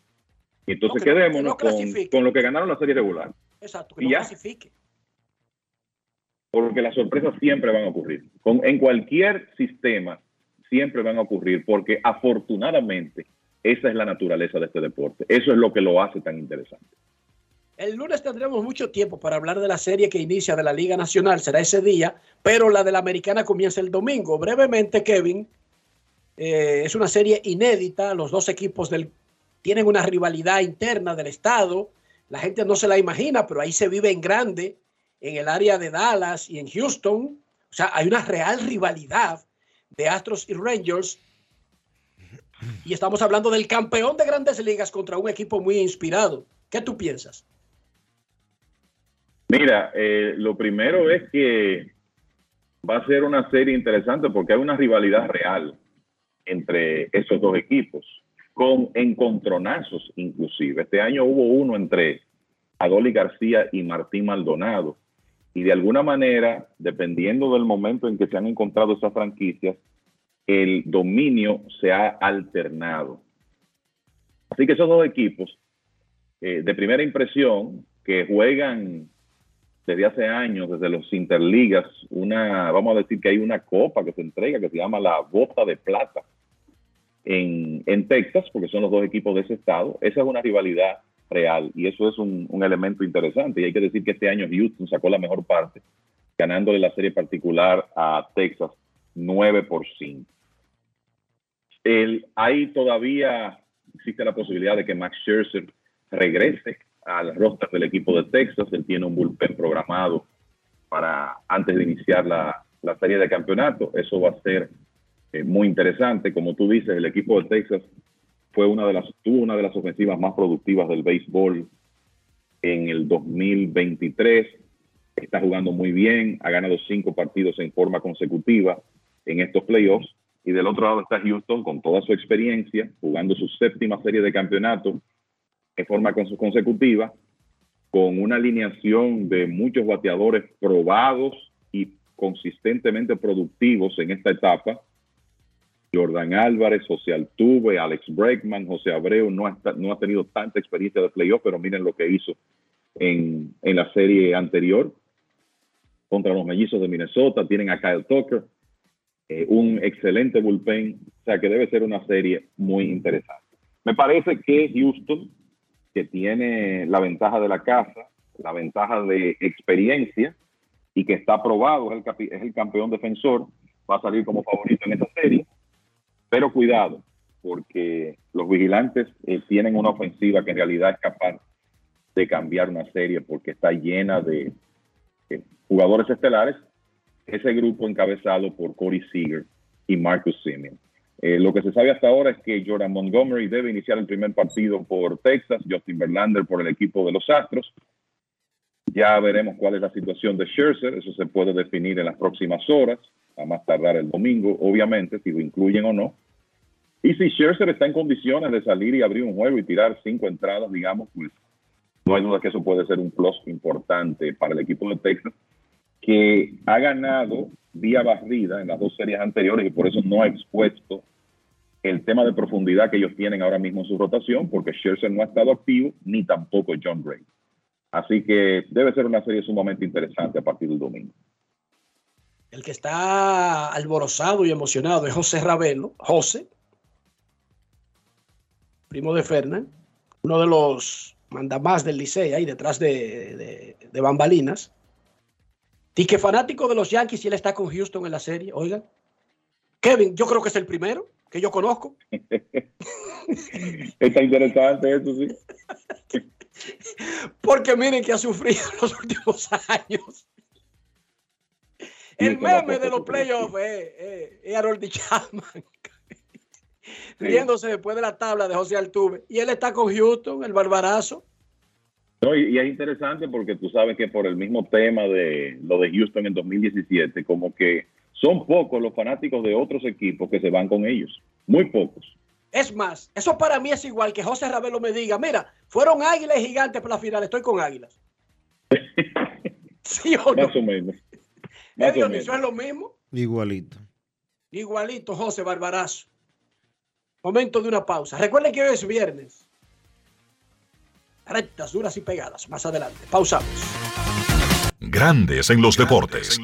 Y entonces
No, que no-
quedémonos
que no
con, lo que ganaron la serie regular.
Exacto, que
Y
no
ya.
clasifique.
Porque las sorpresas siempre van a ocurrir. Con, en cualquier sistema siempre van a ocurrir porque afortunadamente esa es la naturaleza de este deporte. Eso es lo que lo hace tan interesante.
El lunes tendremos mucho tiempo para hablar de la serie que inicia de la Liga Nacional, será ese día, pero la de la Americana comienza el domingo. Brevemente, Kevin, eh, es una serie inédita, los dos equipos del, tienen una rivalidad interna del estado, la gente no se la imagina, pero ahí se vive en grande, en el área de Dallas y en Houston, o sea, hay una real rivalidad de Astros y Rangers. Y estamos hablando del campeón de grandes ligas contra un equipo muy inspirado. ¿Qué tú piensas?
Mira, eh, lo primero es que va a ser una serie interesante porque hay una rivalidad real entre esos dos equipos, con encontronazos inclusive. Este año hubo uno entre Adoli García y Martín Maldonado. Y de alguna manera, dependiendo del momento en que se han encontrado esas franquicias, el dominio se ha alternado. Así que esos dos equipos, eh, de primera impresión, que juegan desde hace años, desde los interligas, una, vamos a decir que hay una copa que se entrega que se llama la Bota de Plata en, en Texas, porque son los dos equipos de ese estado. Esa es una rivalidad real y eso es un, un elemento interesante. Y hay que decir que este año Houston sacó la mejor parte, ganándole la serie particular a Texas 9 por 5. El, hay todavía, existe la posibilidad de que Max Scherzer regrese al roster del equipo de Texas. Él tiene un bullpen programado para antes de iniciar la, la serie de campeonato. Eso va a ser eh, muy interesante. Como tú dices, el equipo de Texas fue una de las, tuvo una de las ofensivas más productivas del béisbol en el 2023. Está jugando muy bien, ha ganado cinco partidos en forma consecutiva en estos playoffs. Y del otro lado está Houston con toda su experiencia, jugando su séptima serie de campeonato en forma cons- consecutiva, con una alineación de muchos bateadores probados y consistentemente productivos en esta etapa. Jordan Álvarez, José Altuve, Alex Bregman, José Abreu no ha, no ha tenido tanta experiencia de playoff, pero miren lo que hizo en, la serie anterior contra los mellizos de Minnesota. Tienen a Kyle Tucker, eh, un excelente bullpen, o sea que debe ser una serie muy interesante. Me parece que Houston, que tiene la ventaja de la casa, la ventaja de experiencia y que está aprobado, es el, es el campeón defensor, va a salir como favorito en esta serie. Pero cuidado, porque los vigilantes eh, tienen una ofensiva que en realidad es capaz de cambiar una serie porque está llena de jugadores estelares. Ese grupo encabezado por Corey Seager y Marcus Simeon. Eh, lo que se sabe hasta ahora es que Jordan Montgomery debe iniciar el primer partido por Texas, Justin Verlander por el equipo de los Astros. Ya veremos cuál es la situación de Scherzer, eso se puede definir en las próximas horas, a más tardar el domingo, obviamente, si lo incluyen o no. Y si Scherzer está en condiciones de salir y abrir un juego y tirar cinco entradas, digamos, pues no hay duda que eso puede ser un plus importante para el equipo de Texas, que ha ganado vía barrida en las dos series anteriores y por eso no ha expuesto el tema de profundidad que ellos tienen ahora mismo en su rotación, porque Scherzer no ha estado activo, ni tampoco John Gray. Así que debe ser una serie sumamente interesante a partir del domingo.
El que está alborozado y emocionado es José Ravelo. José, primo de Fernán, uno de los mandamás del Licey ahí detrás de, de, de bambalinas. Y que fanático de los Yankees y él está con Houston en la serie. Oigan, Kevin, yo creo que es el primero que yo conozco.
Está interesante eso, sí.
Porque miren que ha sufrido en los últimos años. El meme de los playoffs es, es, es Harold Chapman riéndose después de la tabla de José Altuve. Y él está con Houston, el barbarazo.
No, y, y es interesante porque tú sabes que por el mismo tema de lo de Houston en 2017, como que son pocos los fanáticos de otros equipos que se van con ellos. Muy pocos.
Es más, eso para mí es igual que José Ravelo me diga, mira, fueron águilas y gigantes para la final, estoy con águilas. ¿Sí o no?
Más o menos.
¿Eh,
Más o
Dionisio,
menos.
es lo mismo?
Igualito.
Igualito, José Barbarazo. Momento de una pausa. Recuerden que hoy es viernes. Rectas, duras y pegadas. Más adelante. Pausamos.
Grandes en los deportes.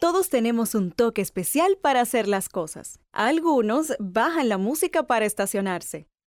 Todos tenemos un toque especial para hacer las cosas. Algunos bajan la música para estacionarse.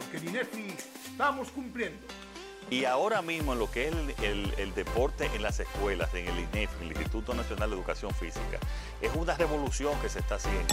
porque en INEFI estamos cumpliendo.
Y ahora mismo en lo que es el, el- deporte en las escuelas, en el INEF, el Instituto Nacional de Educación Física, es una revolución que se está haciendo.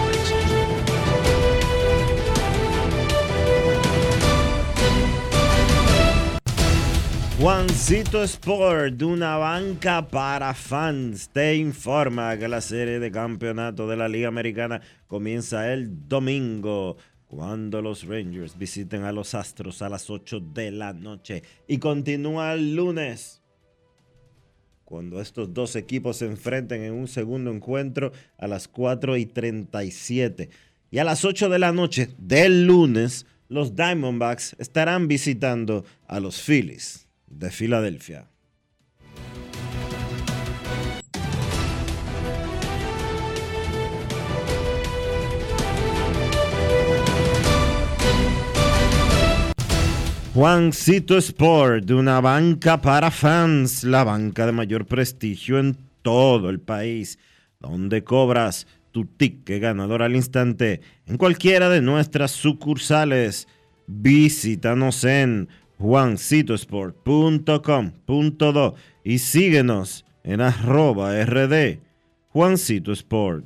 Juancito Sport, de una banca para fans, te informa que la serie de campeonato de la Liga Americana comienza el domingo cuando los Rangers visiten a los Astros a las 8 de la noche y continúa el lunes cuando estos dos equipos se enfrenten en un segundo encuentro a las 4 y 37. Y a las 8 de la noche del lunes, los Diamondbacks estarán visitando a los Phillies de Filadelfia. Juancito Sport, de una banca para fans, la banca de mayor prestigio en todo el país, donde cobras tu ticket ganador al instante en cualquiera de nuestras sucursales. Visítanos en juancitosport.com.do y síguenos en arroba rd Juancito Sport.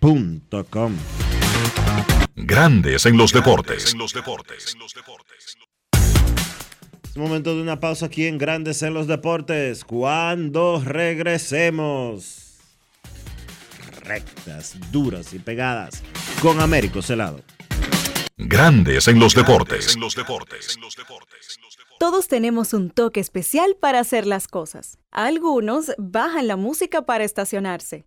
com.
Grandes en los deportes.
Es momento de una pausa aquí en Grandes en los Deportes. Cuando regresemos, rectas, duras y pegadas con Américo Celado.
Grandes en los deportes.
Todos tenemos un toque especial para hacer las cosas. Algunos bajan la música para estacionarse.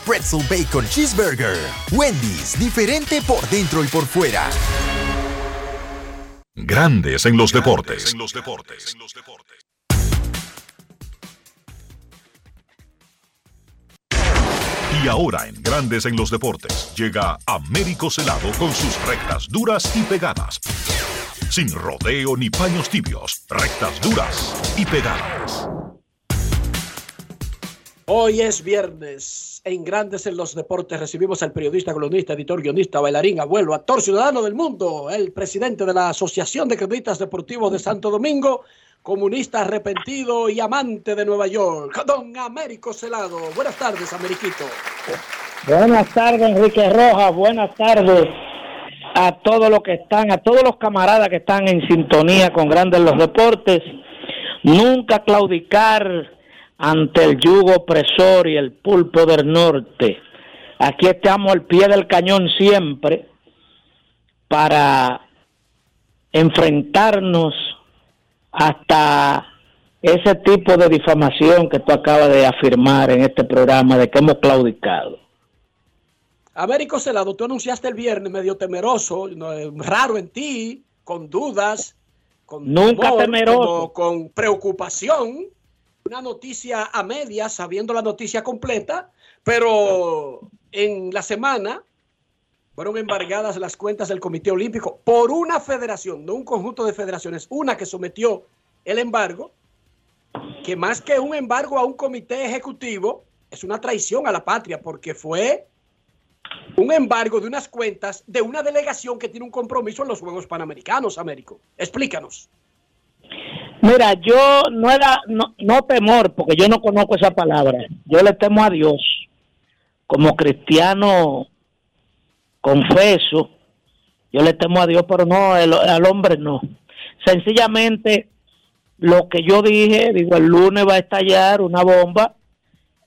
Pretzel Bacon Cheeseburger. Wendy's, diferente por dentro y por fuera.
Grandes en los deportes. Y ahora en Grandes en los deportes llega Américo Celado con sus rectas duras y pegadas. Sin rodeo ni paños tibios, rectas duras y pegadas.
Hoy es viernes. En Grandes en los Deportes recibimos al periodista, columnista, editor, guionista, bailarín, abuelo, actor ciudadano del mundo, el presidente de la Asociación de Cronistas Deportivos de Santo Domingo, comunista arrepentido y amante de Nueva York, don Américo Celado. Buenas tardes, Ameriquito.
Buenas tardes, Enrique Rojas. Buenas tardes a todos los que están, a todos los camaradas que están en sintonía con Grandes en los Deportes. Nunca claudicar ante el yugo opresor y el pulpo del norte. Aquí estamos al pie del cañón siempre para enfrentarnos hasta ese tipo de difamación que tú acabas de afirmar en este programa de que hemos claudicado.
Américo Celado, tú anunciaste el viernes medio temeroso, eh, raro en ti, con dudas, con
Nunca
temor,
temeroso.
con preocupación, una noticia a medias, sabiendo la noticia completa, pero en la semana fueron embargadas las cuentas del Comité Olímpico por una federación, no un conjunto de federaciones, una que sometió el embargo, que más que un embargo a un comité ejecutivo, es una traición a la patria, porque fue un embargo de unas cuentas de una delegación que tiene un compromiso en los Juegos Panamericanos, Américo. Explícanos.
Mira, yo no era, no, no temor, porque yo no conozco esa palabra. Yo le temo a Dios. Como cristiano confeso, yo le temo a Dios, pero no, al hombre no. Sencillamente, lo que yo dije, digo, el lunes va a estallar una bomba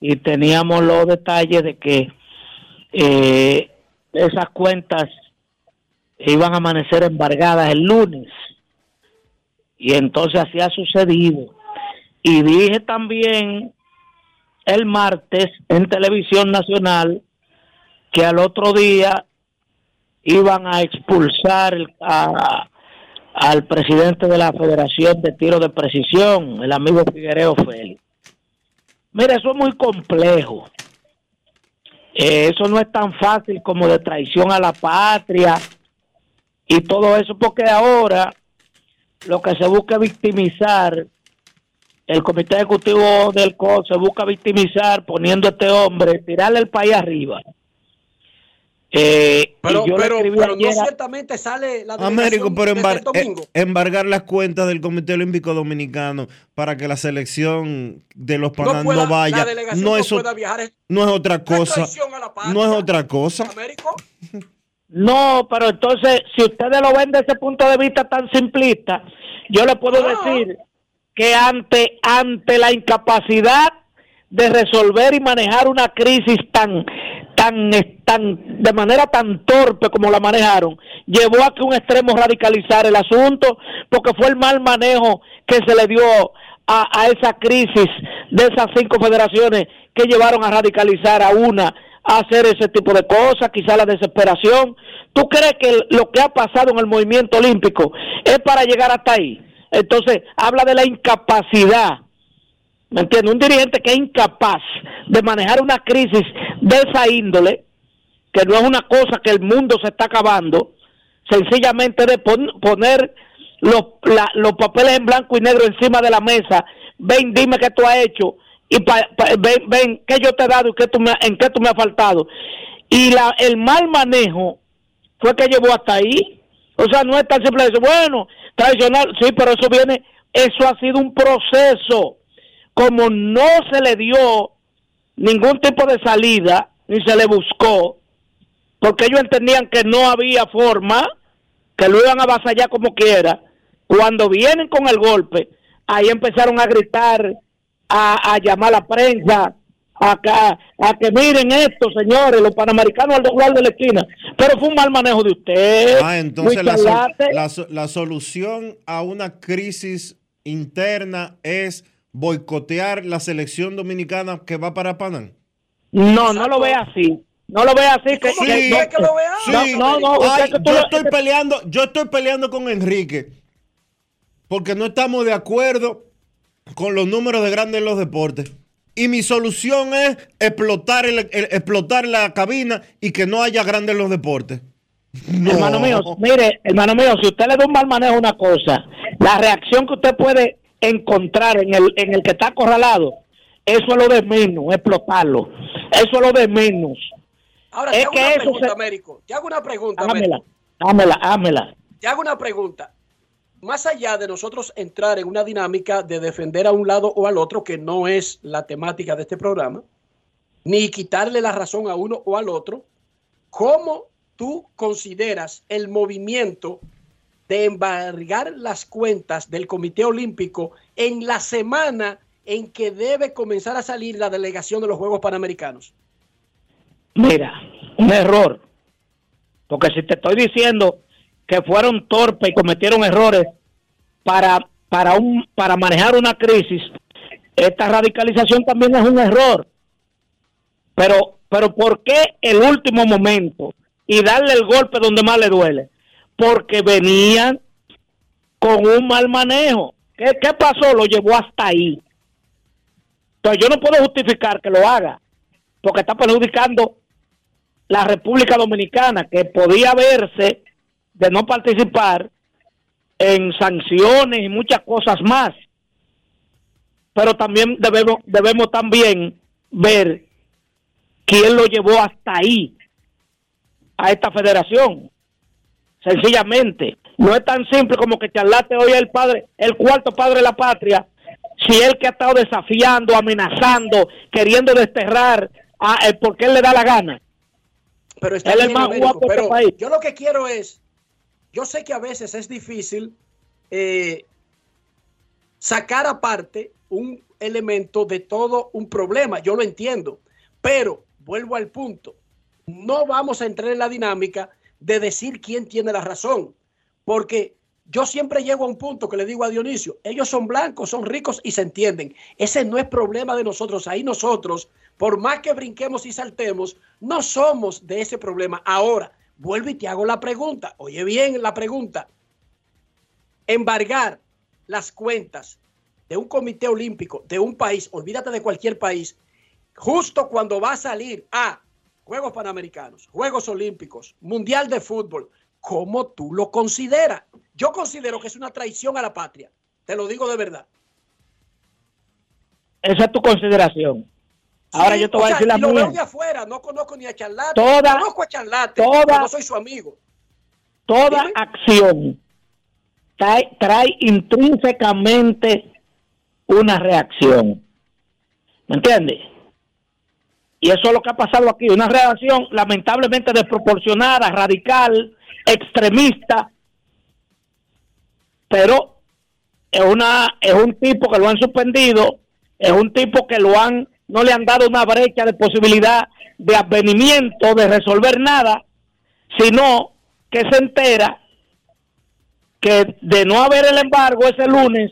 y teníamos los detalles de que eh, esas cuentas iban a amanecer embargadas el lunes. Y entonces así ha sucedido. Y dije también el martes en televisión nacional que al otro día iban a expulsar a- al presidente de la Federación de Tiro de Precisión, el amigo Figuereo Félix. Mira, eso es muy complejo. Eh, eso no es tan fácil como de traición a la patria y todo eso, porque ahora lo que se busca es victimizar, el comité ejecutivo del COD se busca victimizar poniendo a este hombre, tirarle el país arriba. Eh,
Pero, pero, pero no ciertamente sale la
Américo,
delegación
pero embar- eh, embargar las cuentas del Comité Olímpico Dominicano para que la selección de los Panamá no, vaya, no,
no
es,
viajar
no es otra cosa. No es otra cosa.
Américo.
No, pero entonces, si ustedes lo ven desde ese punto de vista tan simplista, yo le puedo decir que ante, ante la incapacidad de resolver y manejar una crisis tan, tan, tan, de manera tan torpe como la manejaron, llevó a que un extremo radicalizar el asunto, porque fue el mal manejo que se le dio a, a esa crisis de esas cinco federaciones que llevaron a radicalizar a una hacer ese tipo de cosas, quizá la desesperación. ¿Tú crees que lo que ha pasado en el movimiento olímpico es para llegar hasta ahí? Entonces, habla de la incapacidad, ¿me entiendes? Un dirigente que es incapaz de manejar una crisis de esa índole, que no es una cosa que el mundo se está acabando, sencillamente de pon- poner los, los papeles en blanco y negro encima de la mesa, ven, dime qué tú has hecho, y pa- ven, ven, qué yo te he dado y qué tú me, en qué tú me has faltado. Y la, el mal manejo fue que llevó hasta ahí. O sea, no es tan simple decir, bueno, tradicional, sí, pero eso viene, eso ha sido un proceso. Como no se le dio ningún tipo de salida, ni se le buscó, porque ellos entendían que no había forma, que lo iban a avasallar como quiera. Cuando vienen con el golpe, ahí empezaron a gritar, a, a llamar a la prensa, a, a que miren esto, señores, los panamericanos al doblar de la esquina. Pero fue un mal manejo de usted.
Ah, entonces la, sol- la la solución a una crisis interna es boicotear la selección dominicana que va para Panamá.
No, no lo ve así. No lo ve así. Que,
Sí,
que- no,
sí.
no, no, usted
Ay,
que tú
yo
lo-
estoy peleando, yo estoy peleando con Enrique porque no estamos de acuerdo con los números de grandes en los deportes. Y mi solución es explotar, el, el- explotar la cabina y que no haya grandes en los deportes.
Hermano mío, mire, hermano mío, si usted le da un mal manejo a una cosa, la reacción que usted puede encontrar en el, en el que está acorralado, eso es lo de menos, explotarlo. Eso es lo de menos.
Ahora,
Es
te hago
que
una
eso
pregunta,
se-
Américo. Te hago una pregunta,
Hámela,
Américo.
hámela, hámela.
Te hago una pregunta. Más allá de nosotros entrar en una dinámica de defender a un lado o al otro, que no es la temática de este programa, ni quitarle la razón a uno o al otro, ¿cómo tú consideras el movimiento de embargar las cuentas del Comité Olímpico en la semana en que debe comenzar a salir la delegación de los Juegos Panamericanos?
Mira, un error. Porque si te estoy diciendo que fueron torpes y cometieron errores para, para, un, para manejar una crisis, esta radicalización también es un error. Pero, pero ¿por qué el último momento y darle el golpe donde más le duele? Porque venían con un mal manejo. ¿Qué, qué pasó? Lo llevó hasta ahí. Entonces yo no puedo justificar que lo haga, porque está perjudicando la República Dominicana, que podía verse de no participar en sanciones y muchas cosas más. Pero también debemos, debemos también ver quién lo llevó hasta ahí, a esta federación. Sencillamente, no es tan simple como que Charlate hoy el padre, el cuarto padre de la patria, si él que ha estado desafiando, amenazando, queriendo desterrar, a, eh, porque él le da la gana.
Pero está
Él es más
Américo,
guapo de este
pero
país.
yo lo que quiero es, yo sé que a veces es difícil eh, sacar aparte un elemento de todo un problema, yo lo entiendo, pero vuelvo al punto, no vamos a entrar en la dinámica de decir quién tiene la razón, porque yo siempre llego a un punto que le digo a Dionisio, ellos son blancos, son ricos y se entienden. Ese no es problema de nosotros. Ahí nosotros, por más que brinquemos y saltemos, no somos de ese problema. Ahora, vuelvo y te hago la pregunta. Oye bien la pregunta. Embargar las cuentas de un comité olímpico de un país, olvídate de cualquier país, justo cuando va a salir a Juegos Panamericanos, Juegos Olímpicos, Mundial de Fútbol, ¿cómo tú lo consideras? Yo considero que es una traición a la patria. Te lo digo de verdad.
Esa es tu consideración. Ahora
Sí,
yo te voy a
sea,
decir la
y lo veo
mía.
de afuera, no conozco ni a Charlate.
Toda-
conozco a Charlate,
toda-
no soy su amigo.
Toda acción trae, trae intrínsecamente una reacción. ¿Me entiendes? Y eso es lo que ha pasado aquí, una reacción lamentablemente desproporcionada, radical, extremista, pero es una es un tipo que lo han suspendido, es un tipo que lo han no le han dado una brecha de posibilidad de advenimiento, de resolver nada, sino que se entera que de no haber el embargo ese lunes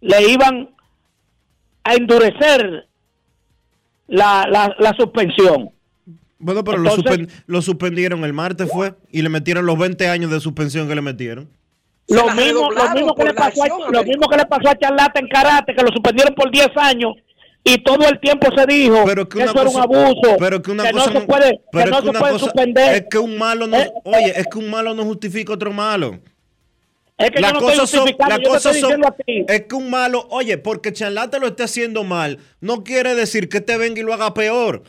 le iban a endurecer la, la, la suspensión.
Bueno, pero
Entonces-
lo, suspen- lo suspendieron el martes fue y le metieron los 20 años de suspensión que le metieron.
Lo mismo, lo, mismo que le pasó a, lo mismo que le pasó a Charlata en karate, que lo suspendieron por 10 años y todo el tiempo se dijo
Pero
que, eso era un
cosa-
abuso,
pero que una cosa
se
no-
puede,
pero
que
es
no
que
se puede
cosa-
suspender.
Es que un malo no,
Eh,
oye, es que un malo no justifica otro malo.
Es que yo no estoy
cosas son, las
yo te estoy
son-
diciendo a ti.
es que un malo, oye, porque Charlate lo esté haciendo mal, no quiere decir que te venga y lo haga peor.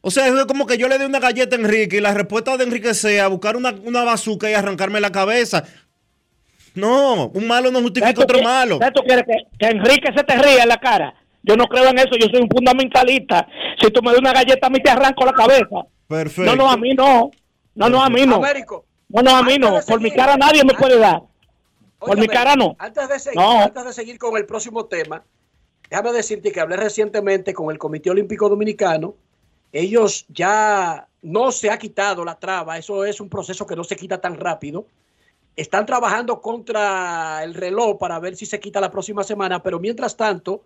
O sea, es como que yo le dé una galleta a Enrique y la respuesta de Enrique sea buscar una, una bazooka y arrancarme la cabeza. No, un malo no justifica
¿Tú
otro malo.
¿Tú quieres que, que Enrique se te ría en la cara? Yo no creo en eso, yo soy un fundamentalista. Si tú me das una galleta, a mí te arranco la cabeza.
Perfecto.
No, no, a mí no. No, no, a mí no.
Américo,
No, no, a mí no. Por mi cara nadie me puede dar. Por mi cara no.
Antes de, seguir,
No.
antes de seguir con el próximo tema, déjame decirte que hablé recientemente con el Comité Olímpico Dominicano. Ellos ya no se ha quitado la traba, eso es un proceso que no se quita tan rápido. Están trabajando contra el reloj para ver si se quita la próxima semana, pero mientras tanto,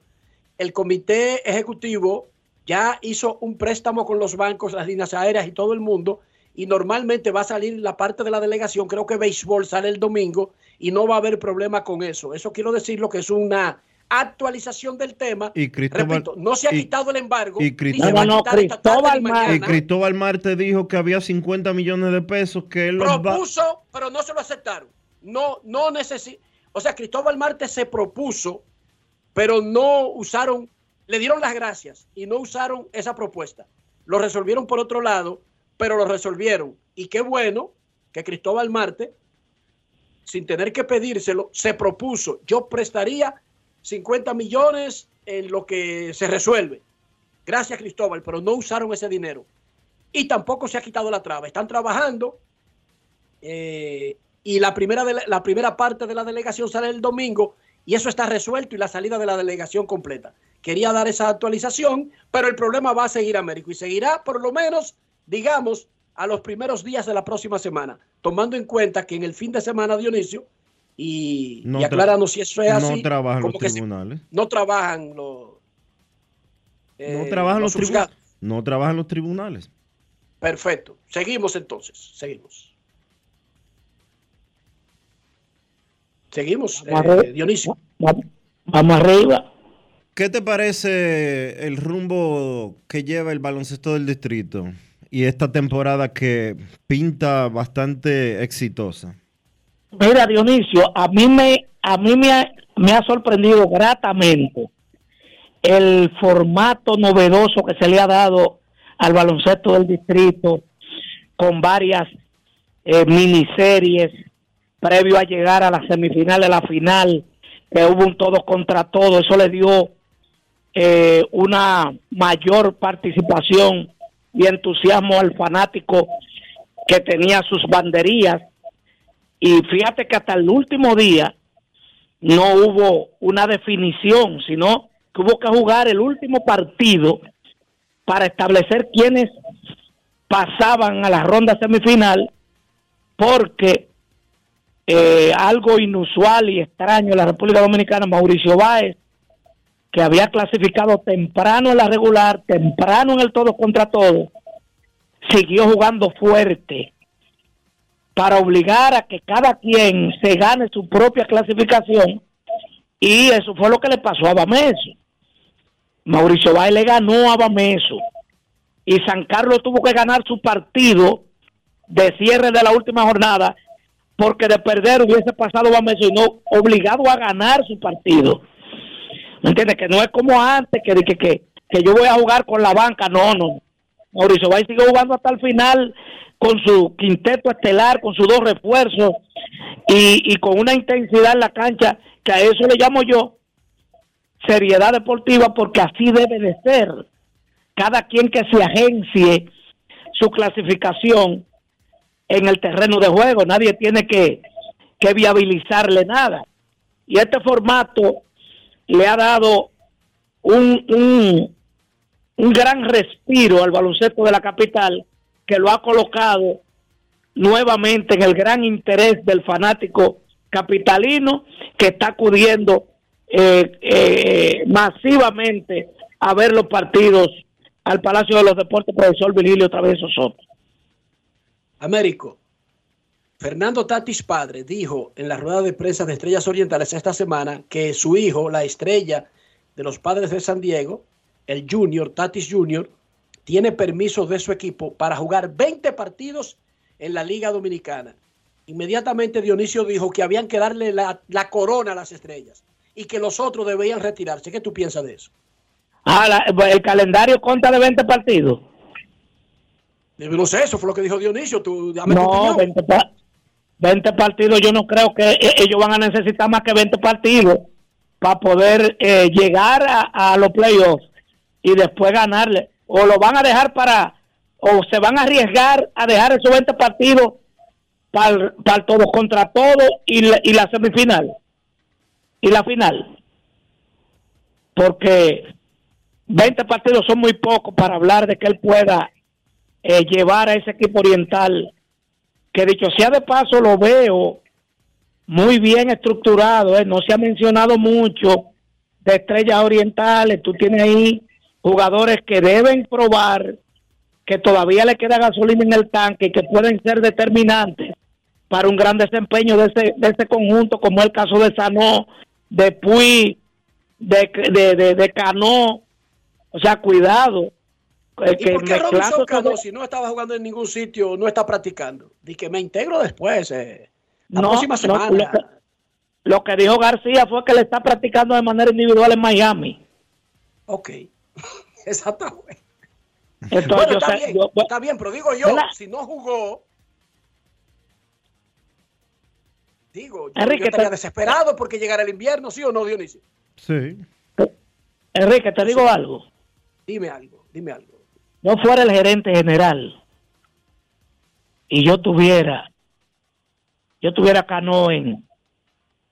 el Comité Ejecutivo ya hizo un préstamo con los bancos, las líneas aéreas y todo el mundo, y normalmente va a salir la parte de la delegación, creo que béisbol sale el domingo, y no va a haber problema con eso. Eso quiero decirlo que es una actualización del tema.
Y Cristóbal,
Repito, no se ha
y-
quitado el embargo.
y Cristóbal-
No, Cristóbal
mañana.
y Cristóbal Marte dijo que había 50 millones de pesos que él los va...
propuso, pero no se lo aceptaron. No, no necesita. O sea, Cristóbal Marte se propuso, pero no usaron, le dieron las gracias y no usaron esa propuesta. Lo resolvieron por otro lado, pero lo resolvieron. Y qué bueno que Cristóbal Marte, sin tener que pedírselo, se propuso. Yo prestaría 50 millones en lo que se resuelve. Gracias, Cristóbal, pero no usaron ese dinero. Y tampoco se ha quitado la traba. Están trabajando eh, y la primera, de la, la primera parte de la delegación sale el domingo y eso está resuelto y la salida de la delegación completa. Quería dar esa actualización, pero el problema va a seguir, Américo, y seguirá por lo menos, digamos, a los primeros días de la próxima semana, tomando en cuenta que en el fin de semana, Dionisio, y,
No
y acláranos si eso es así,
No trabajan los
se-
tribunales.
no trabajan los...
no
eh,
trabajan los,
los
tribunales. No trabajan los tribunales.
Perfecto. Seguimos entonces, seguimos. Seguimos,
Vamos
eh. Dionisio.
Vamos arriba.
¿Qué te parece el rumbo que lleva el baloncesto del distrito y esta temporada que pinta bastante exitosa?
Mira, Dionisio, a mí me, a mí me ha, me ha sorprendido gratamente el formato novedoso que se le ha dado al baloncesto del distrito con varias eh, miniseries previo a llegar a la semifinal de la final, hubo un todo contra todo, eso le dio eh, una mayor participación y entusiasmo al fanático que tenía sus banderías. Y fíjate que hasta el último día no hubo una definición, sino que hubo que jugar el último partido para establecer quiénes pasaban a la ronda semifinal, porque eh, algo inusual y extraño en la República Dominicana, Mauricio Báez, que había clasificado temprano en la regular, temprano en el todo contra todo, siguió jugando fuerte para obligar a que cada quien se gane su propia clasificación y eso fue lo que le pasó a Bameso. Mauricio Báez le ganó a Bameso y San Carlos tuvo que ganar su partido de cierre de la última jornada porque de perder hubiese pasado Bameso y no obligado a ganar su partido. ¿Me entiendes? Que no es como antes, que, que, que, que yo voy a jugar con la banca, no, no. Mauricio Báez sigue jugando hasta el final con su quinteto estelar, con sus dos refuerzos y, y con una intensidad en la cancha que a eso le llamo yo seriedad deportiva porque así debe de ser. Cada quien que se agencie su clasificación en el terreno de juego, nadie tiene que, que viabilizarle nada. Y este formato le ha dado un, un, un gran respiro al baloncesto de la capital que lo ha colocado nuevamente en el gran interés del fanático capitalino que está acudiendo eh, eh, masivamente a ver los partidos al Palacio de los Deportes profesor Virgilio Travieso Soto.
Américo, Fernando Tatis padre dijo en la rueda de prensa de Estrellas Orientales esta semana que su hijo, la estrella de los padres de San Diego, el Junior, Tatis Junior, tiene permiso de su equipo para jugar 20 partidos en la Liga Dominicana. Inmediatamente Dionisio dijo que habían que darle la, la corona a las estrellas y que los otros debían retirarse. ¿Qué tú piensas de eso?
Ah, el calendario conta de 20 partidos.
No sé, eso fue lo que dijo Dionisio. Tú, dame tu
No,
opinión.
20, pa- 20 partidos, yo no creo que eh, ellos van a necesitar más que 20 partidos para poder eh, llegar a, a los playoffs y después ganarle. O lo van a dejar para, o se van a arriesgar a dejar esos 20 partidos para para todos contra todo y la, y la semifinal y la final. Porque 20 partidos son muy pocos para hablar de que él pueda eh, llevar a ese equipo oriental que dicho sea de paso lo veo muy bien estructurado, ¿eh? no se ha mencionado mucho de estrellas orientales, tú tienes ahí jugadores que deben probar que todavía le queda gasolina en el tanque y que pueden ser determinantes para un gran desempeño de ese, de ese conjunto, como el caso de Sanó, de Puy, de, de, de, de Cano, o sea, cuidado. Eh,
¿Y por qué Robinson Cano, si no estaba jugando en ningún sitio, no está practicando? Di que me integro después, eh, la
No,
próxima
no,
semana.
lo, que, lo que dijo García fue que le está practicando de manera individual en Miami.
Ok, exactamente.
Entonces,
bueno,
yo
está
sé-
bien,
yo-
está bien, pero digo yo,
¿Verdad?
si no jugó, digo, yo,
Enrique,
yo estaría
te-
desesperado porque llegara el invierno, ¿sí o no, Dionisio?
Sí.
Enrique, te digo algo.
Dime algo, dime algo.
Yo fuera el gerente general y yo tuviera, yo tuviera Cano en,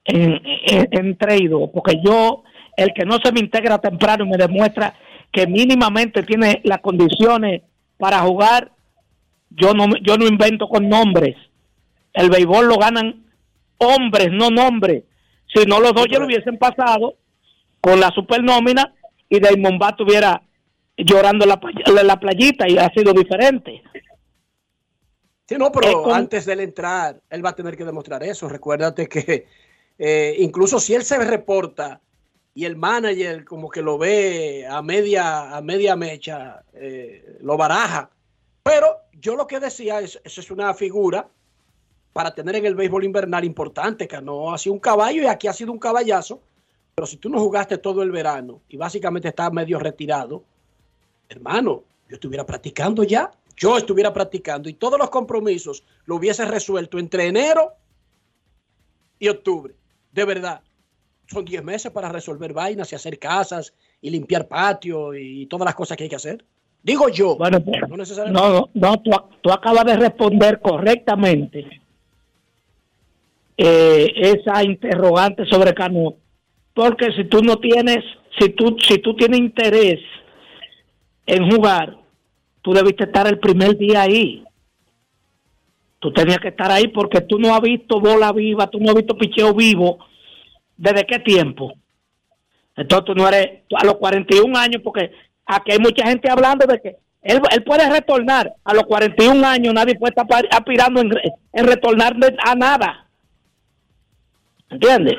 en, en, en trade, porque yo, el que no se me integra temprano y me demuestra que mínimamente tiene las condiciones para jugar, yo no, yo no invento con nombres. El béisbol lo ganan hombres, no nombres. Si no, los Dodgers hubiesen pasado con la supernómina y Diamondback estuviera llorando en la, la playita y ha sido diferente.
Sí, no, pero
con-
antes de él entrar, él va a tener que demostrar eso. Recuérdate que eh, incluso si él se reporta y el manager como que lo ve a media, a media mecha, eh, lo baraja. Pero yo lo que decía es, eso es una figura para tener en el béisbol invernal importante, que no ha sido un caballo y aquí ha sido un caballazo. Pero si tú no jugaste todo el verano y básicamente estás medio retirado, hermano, yo estuviera practicando ya, yo estuviera practicando y todos los compromisos lo hubiese resuelto entre enero y octubre. De verdad, son 10 meses para resolver vainas y hacer casas y limpiar patio y todas las cosas que hay que hacer. Digo yo,
Bueno, pues,
no necesariamente.
No, no, tú, tú acabas de responder correctamente eh, esa interrogante sobre Cano. Porque si tú no tienes, si tú, si tú tienes interés en jugar, tú debiste estar el primer día ahí. Tú tenías que estar ahí porque tú no has visto bola viva, tú no has visto picheo vivo. ¿Desde qué tiempo? Entonces tú no eres a los 41 años, porque aquí hay mucha gente hablando de que él, él puede retornar. A los 41 años nadie puede estar aspirando en, en retornar a nada. ¿Entiendes?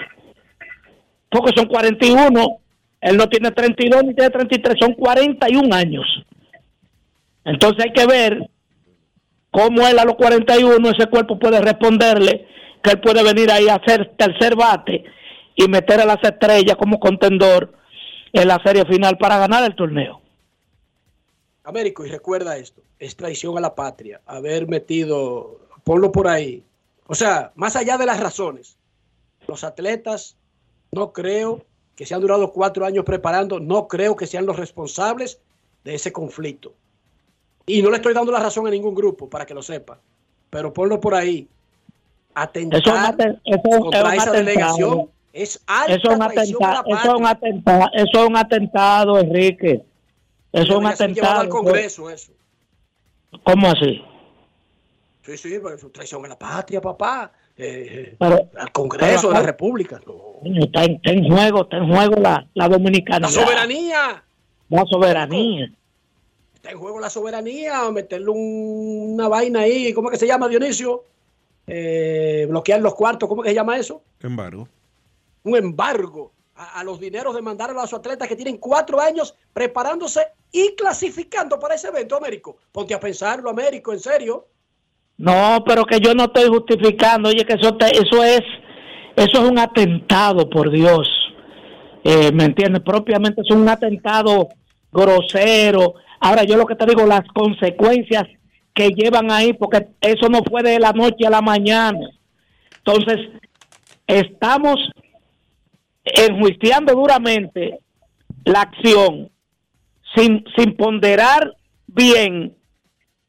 Porque son 41, él no tiene 32 ni tiene 33, son 41 años. Entonces hay que ver cómo él a los 41 ese cuerpo puede responderle que él puede venir ahí a hacer tercer bate y meter a las estrellas como contendor en la serie final para ganar el torneo.
Américo, y recuerda esto, es traición a la patria, haber metido, ponlo por ahí. O sea, más allá de las razones, los atletas no creo que se han durado cuatro años preparando, no creo que sean los responsables de ese conflicto. Y no le estoy dando la razón a ningún grupo, para que lo sepa, pero ponlo por ahí. Atentar
Eso eso
contra
es
esa
atentado.
delegación es alta
Eso es un atentado, eso es un atentado, eso es un atentado, Enrique. Eso es un atentado.
al Congreso eso.
¿Cómo así?
Sí, sí, pero eso es traición a la patria, papá. Eh,
Pero-
al Congreso de la
pero-
República. no.
Coño, Está en, está en juego, está en juego la, la dominicana.
La soberanía.
La soberanía.
Está en juego la soberanía. Meterle un- una vaina ahí. ¿Cómo es que se llama, Dionisio? Eh, bloquear los cuartos. ¿Cómo es que se llama eso?
Embargo.
Un embargo a, a los dineros de mandar a los atletas que tienen cuatro años preparándose y clasificando para ese evento, Américo. Ponte a pensarlo, Américo, en serio.
No, pero que yo no estoy justificando. Oye, que eso, te- eso es eso es un atentado, por Dios. Eh, ¿Me entiendes? Propiamente es un atentado grosero. Ahora, yo lo que te digo, las consecuencias que llevan ahí, porque eso no fue de la noche a la mañana. Entonces, estamos enjuiciando duramente la acción sin, sin ponderar bien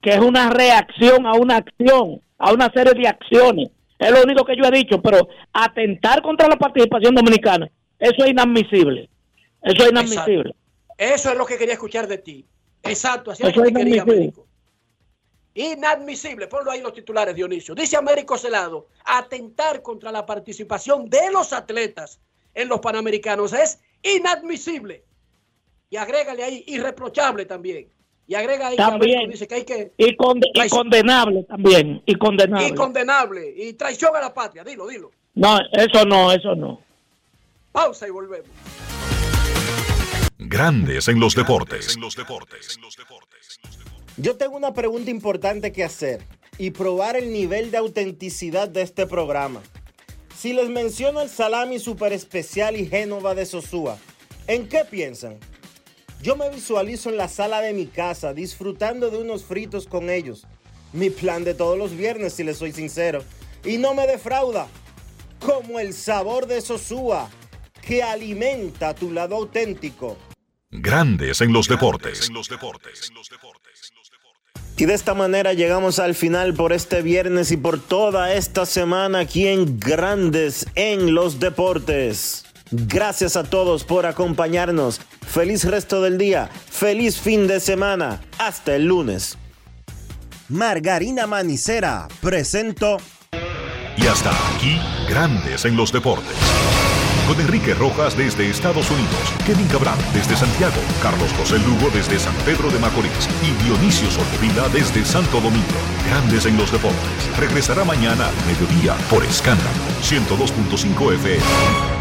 que es una reacción a una acción, a una serie de acciones. Es lo único que yo he dicho, pero atentar contra la participación dominicana, eso es inadmisible. Eso es inadmisible.
Eso es lo que quería escuchar de ti. Exacto, así es lo que quería. Américo. Inadmisible, ponlo ahí los titulares, Dionisio. Dice Américo Celado, atentar contra la participación de los atletas en los Panamericanos es inadmisible. Y agrégale ahí, irreprochable también. Y agrega ahí que
También.
Américo dice que hay que...
Y, con- y condenable también, y condenable.
Y condenable, y traición a la patria. Dilo, dilo.
No, eso no, eso no.
Pausa y volvemos.
Grandes en los deportes.
Yo tengo una pregunta importante que hacer y probar el nivel de autenticidad de este programa. Si les menciono el salami super especial y Génova de Sosúa, ¿en qué piensan? Yo me visualizo en la sala de mi casa disfrutando de unos fritos con ellos. Mi plan de todos los viernes, si les soy sincero. Y no me defrauda. Como el sabor de Sosúa, que alimenta tu lado auténtico.
Grandes en los deportes.
Y de esta manera llegamos al final por este viernes y por toda esta semana aquí en Grandes en los Deportes. Gracias a todos por acompañarnos. Feliz resto del día. Feliz fin de semana. Hasta el lunes. Margarina Manicera, presento.
Y hasta aquí, Grandes en los Deportes. Con Enrique Rojas desde Estados Unidos, Kevin Cabral desde Santiago, Carlos José Lugo desde San Pedro de Macorís y Dionisio Solterida desde Santo Domingo. Grandes en los Deportes. Regresará mañana al mediodía por Escándalo 102.5 FM.